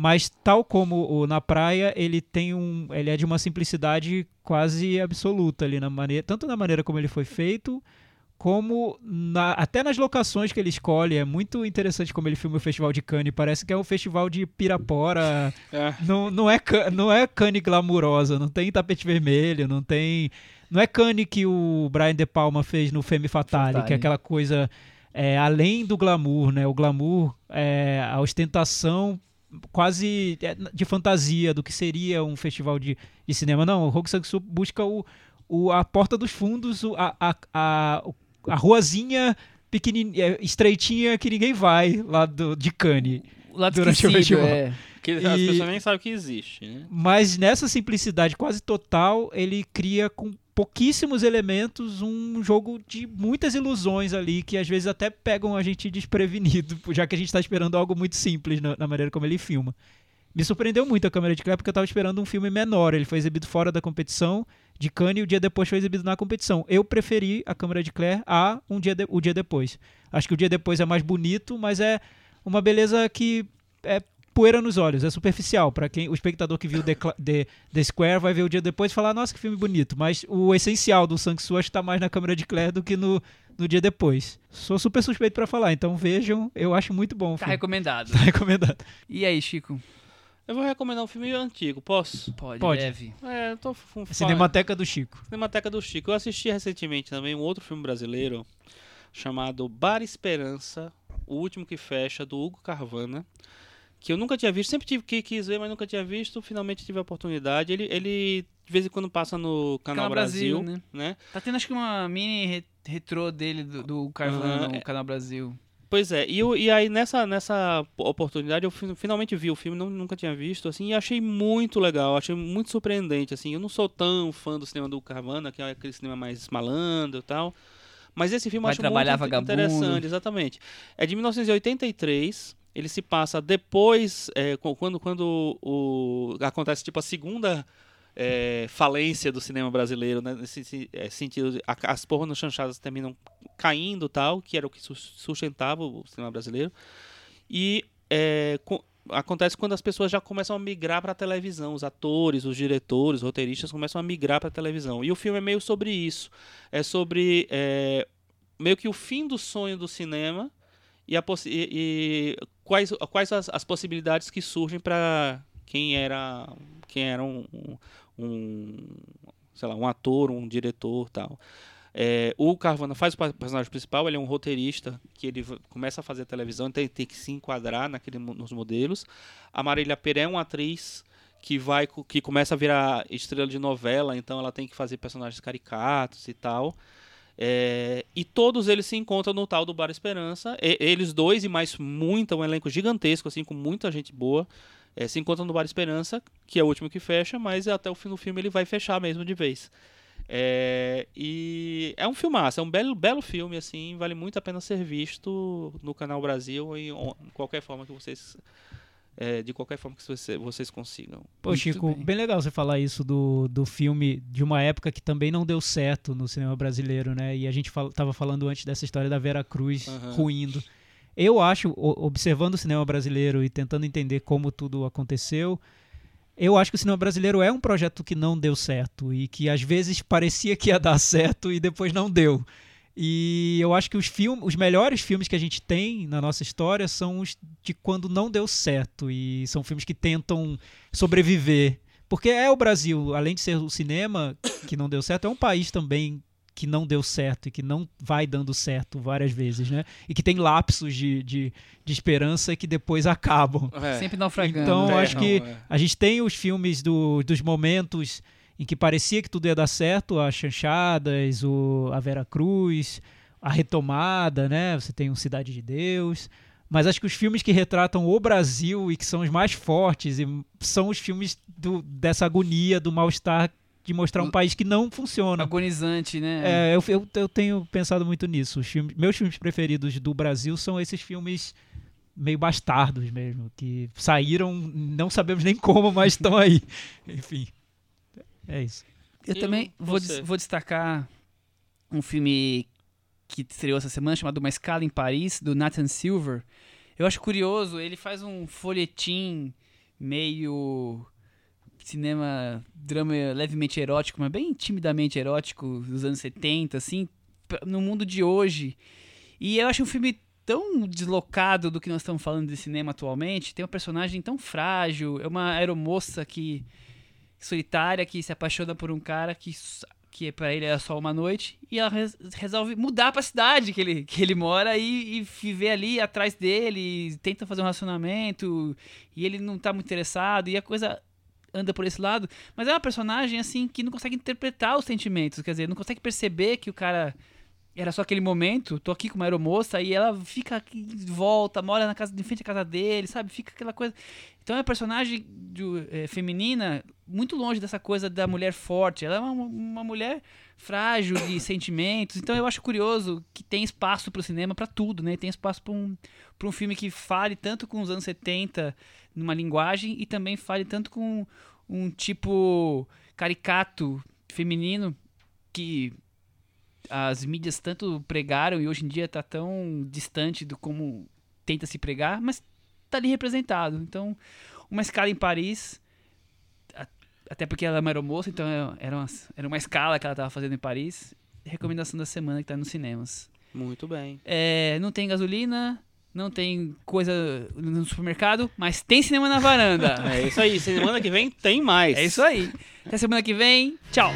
mas tal como o Na Praia, ele tem um, ele é de uma simplicidade quase absoluta ali na maneira, tanto na maneira como ele foi feito, como na- até nas locações que ele escolhe. É muito interessante como ele filma o Festival de Cannes. Parece que é um festival de Pirapora, (laughs) É. não, não, é, não é cane glamurosa, não tem tapete vermelho, não tem. Não é cane que o Brian De Palma fez no Femme Fatale, Fatale. que é aquela coisa é, além do glamour, né? O glamour, é, a ostentação quase é, de fantasia do que seria um festival de, de cinema. Não, o Hong Sang-soo busca o, o, a porta dos fundos, o- a, a, a, a ruazinha pequenininha, estreitinha que ninguém vai lá do, de Cannes. Durante o festival. é. Que as E- pessoas nem sabem que existe, né? Mas nessa simplicidade quase total, ele cria com pouquíssimos elementos um jogo de muitas ilusões ali que às vezes até pegam a gente desprevenido, (laughs) já que a gente está esperando algo muito simples na, na maneira como ele filma. Me surpreendeu muito a câmera de Claire porque eu estava esperando um filme menor. Ele foi exibido fora da competição de Cannes e o dia depois foi exibido na competição. Eu preferi a câmera de Claire a um dia de- o dia depois. Acho que o dia depois é mais bonito, mas é uma beleza que é poeira nos olhos, é superficial. Pra quem o espectador que viu The, The, The Square vai ver o dia depois e falar, nossa, que filme bonito. Mas o essencial do Sang-Soo acho que tá mais na câmera de Claire do que no, no dia depois. Sou super suspeito pra falar, então vejam, eu acho muito bom Tá filme. recomendado. Tá recomendado. E aí, Chico? Eu vou recomendar um filme antigo, posso? Pode, Pode. deve. É, eu tô com Cinemateca do Chico. Cinemateca do Chico. Eu assisti recentemente também um outro filme brasileiro chamado Bar Esperança, o último que fecha, do Hugo Carvana, que eu nunca tinha visto, sempre tive que quis ver, mas nunca tinha visto, finalmente tive a oportunidade. Ele, ele de vez em quando passa no Canal, Canal Brasil, Brasil, né? né? Tá tendo acho que uma mini re- retrô dele do, do Carvana Aham, no é. Canal Brasil. Pois é, e, eu- e aí nessa, nessa oportunidade eu fi- finalmente vi o filme, não, nunca tinha visto, assim, e achei muito legal, achei muito surpreendente, assim, eu não sou tão fã do cinema do Carvana, que é aquele cinema mais malandro e tal, mas esse filme eu acho muito vagabundo. interessante, exatamente. É de 1983, ele se passa depois, é, quando, quando o, acontece tipo a segunda é, falência do cinema brasileiro, né, nesse se- é, sentido, de, as porras chanchadas terminam caindo tal, que era o que sus- sustentava o cinema brasileiro. E é, co- acontece quando as pessoas já começam a migrar para a televisão, os atores, os diretores, os roteiristas começam a migrar para a televisão. E o filme é meio sobre isso. É sobre é, meio que o fim do sonho do cinema e, e- e quais, quais as, as possibilidades que surgem para quem era quem era um, um- sei lá, um ator, um diretor, tal. É, o Carvana faz o personagem principal, ele é um roteirista que ele começa a fazer televisão, então ele tem que se enquadrar naquele, nos modelos. A Marília Pera é uma atriz que vai que começa a virar estrela de novela, então ela tem que fazer personagens caricatos e tal. É, e todos eles se encontram no tal do Bar Esperança. E- eles dois e mais muita, um elenco gigantesco, assim, com muita gente boa, é, se encontram no Bar Esperança, que é o último que fecha, mas até o fim do filme ele vai fechar mesmo de vez. É, e é um filmaço, é um belo, belo filme, assim, vale muito a pena ser visto no canal Brasil ou em qualquer forma que vocês. É, de qualquer forma que você- vocês consigam. Pô, Muito Chico, bem. bem. legal você falar isso do, do filme de uma época que também não deu certo no cinema brasileiro, né? E a gente fal tava falando antes dessa história da Vera Cruz Aham. ruindo. Eu acho, observando o cinema brasileiro e tentando entender como tudo aconteceu, eu acho que o cinema brasileiro é um projeto que não deu certo e que às vezes parecia que ia dar certo e depois não deu. E eu acho que os filmes, os melhores filmes que a gente tem na nossa história são os de quando não deu certo e são filmes que tentam sobreviver. Porque é o Brasil, além de ser o cinema que não deu certo, é um país também que não deu certo e que não vai dando certo várias vezes, né? E que tem lapsos de, de, de esperança que depois (laughs) acabam. Sempre naufragando. Então, né? acho que a gente tem os filmes do- dos momentos em que parecia que tudo ia dar certo, as chanchadas, o, a Vera Cruz, a retomada, né? Você tem o Cidade de Deus. Mas acho que os filmes que retratam o Brasil e que são os mais fortes e são os filmes do- dessa agonia, do mal-estar de mostrar um país que não funciona. Agonizante, né? É, eu, eu, eu tenho pensado muito nisso. Os filmes, meus filmes preferidos do Brasil são esses filmes meio bastardos mesmo, que saíram, não sabemos nem como, mas estão aí. (laughs) Enfim, é isso. Eu E também vou, des- vou destacar um filme que estreou essa semana chamado Uma Escala em Paris, do Nathan Silver. Eu acho curioso, ele faz um folhetim meio cinema, drama levemente erótico, mas bem timidamente erótico dos anos 70, assim, no mundo de hoje. E eu acho um filme tão deslocado do que nós estamos falando de cinema atualmente. Tem uma personagem tão frágil, é uma aeromoça que solitária que se apaixona por um cara que que para ele era só uma noite e ela res- resolve mudar pra cidade que ele, que ele mora e, e viver ali atrás dele, tenta fazer um relacionamento e ele não tá muito interessado e a coisa anda por esse lado, mas é uma personagem assim que não consegue interpretar os sentimentos, quer dizer, não consegue perceber que o cara era só aquele momento, tô aqui com uma aeromoça e ela fica aqui, volta, mora na casa, de frente à casa dele, sabe? Fica aquela coisa. Então é uma personagem de- eh, feminina muito longe dessa coisa da mulher forte. Ela é uma, uma mulher frágil de sentimentos. Então eu acho curioso que tem espaço pro cinema pra tudo, né? Tem espaço pra um, um filme que fale tanto com os anos 70 numa linguagem e também fale tanto com um tipo caricato feminino que as mídias tanto pregaram e hoje em dia tá tão distante do como tenta se pregar, mas tá ali representado. Então, uma escala em Paris, até porque ela é uma aeromoça, então é- era uma, era uma escala que ela tava fazendo em Paris. Recomendação da semana que tá nos cinemas. Muito bem. É, não tem gasolina, não tem coisa no supermercado, mas tem cinema na varanda. (laughs) É isso aí. Semana que vem tem mais. É isso aí. Até semana que vem. Tchau.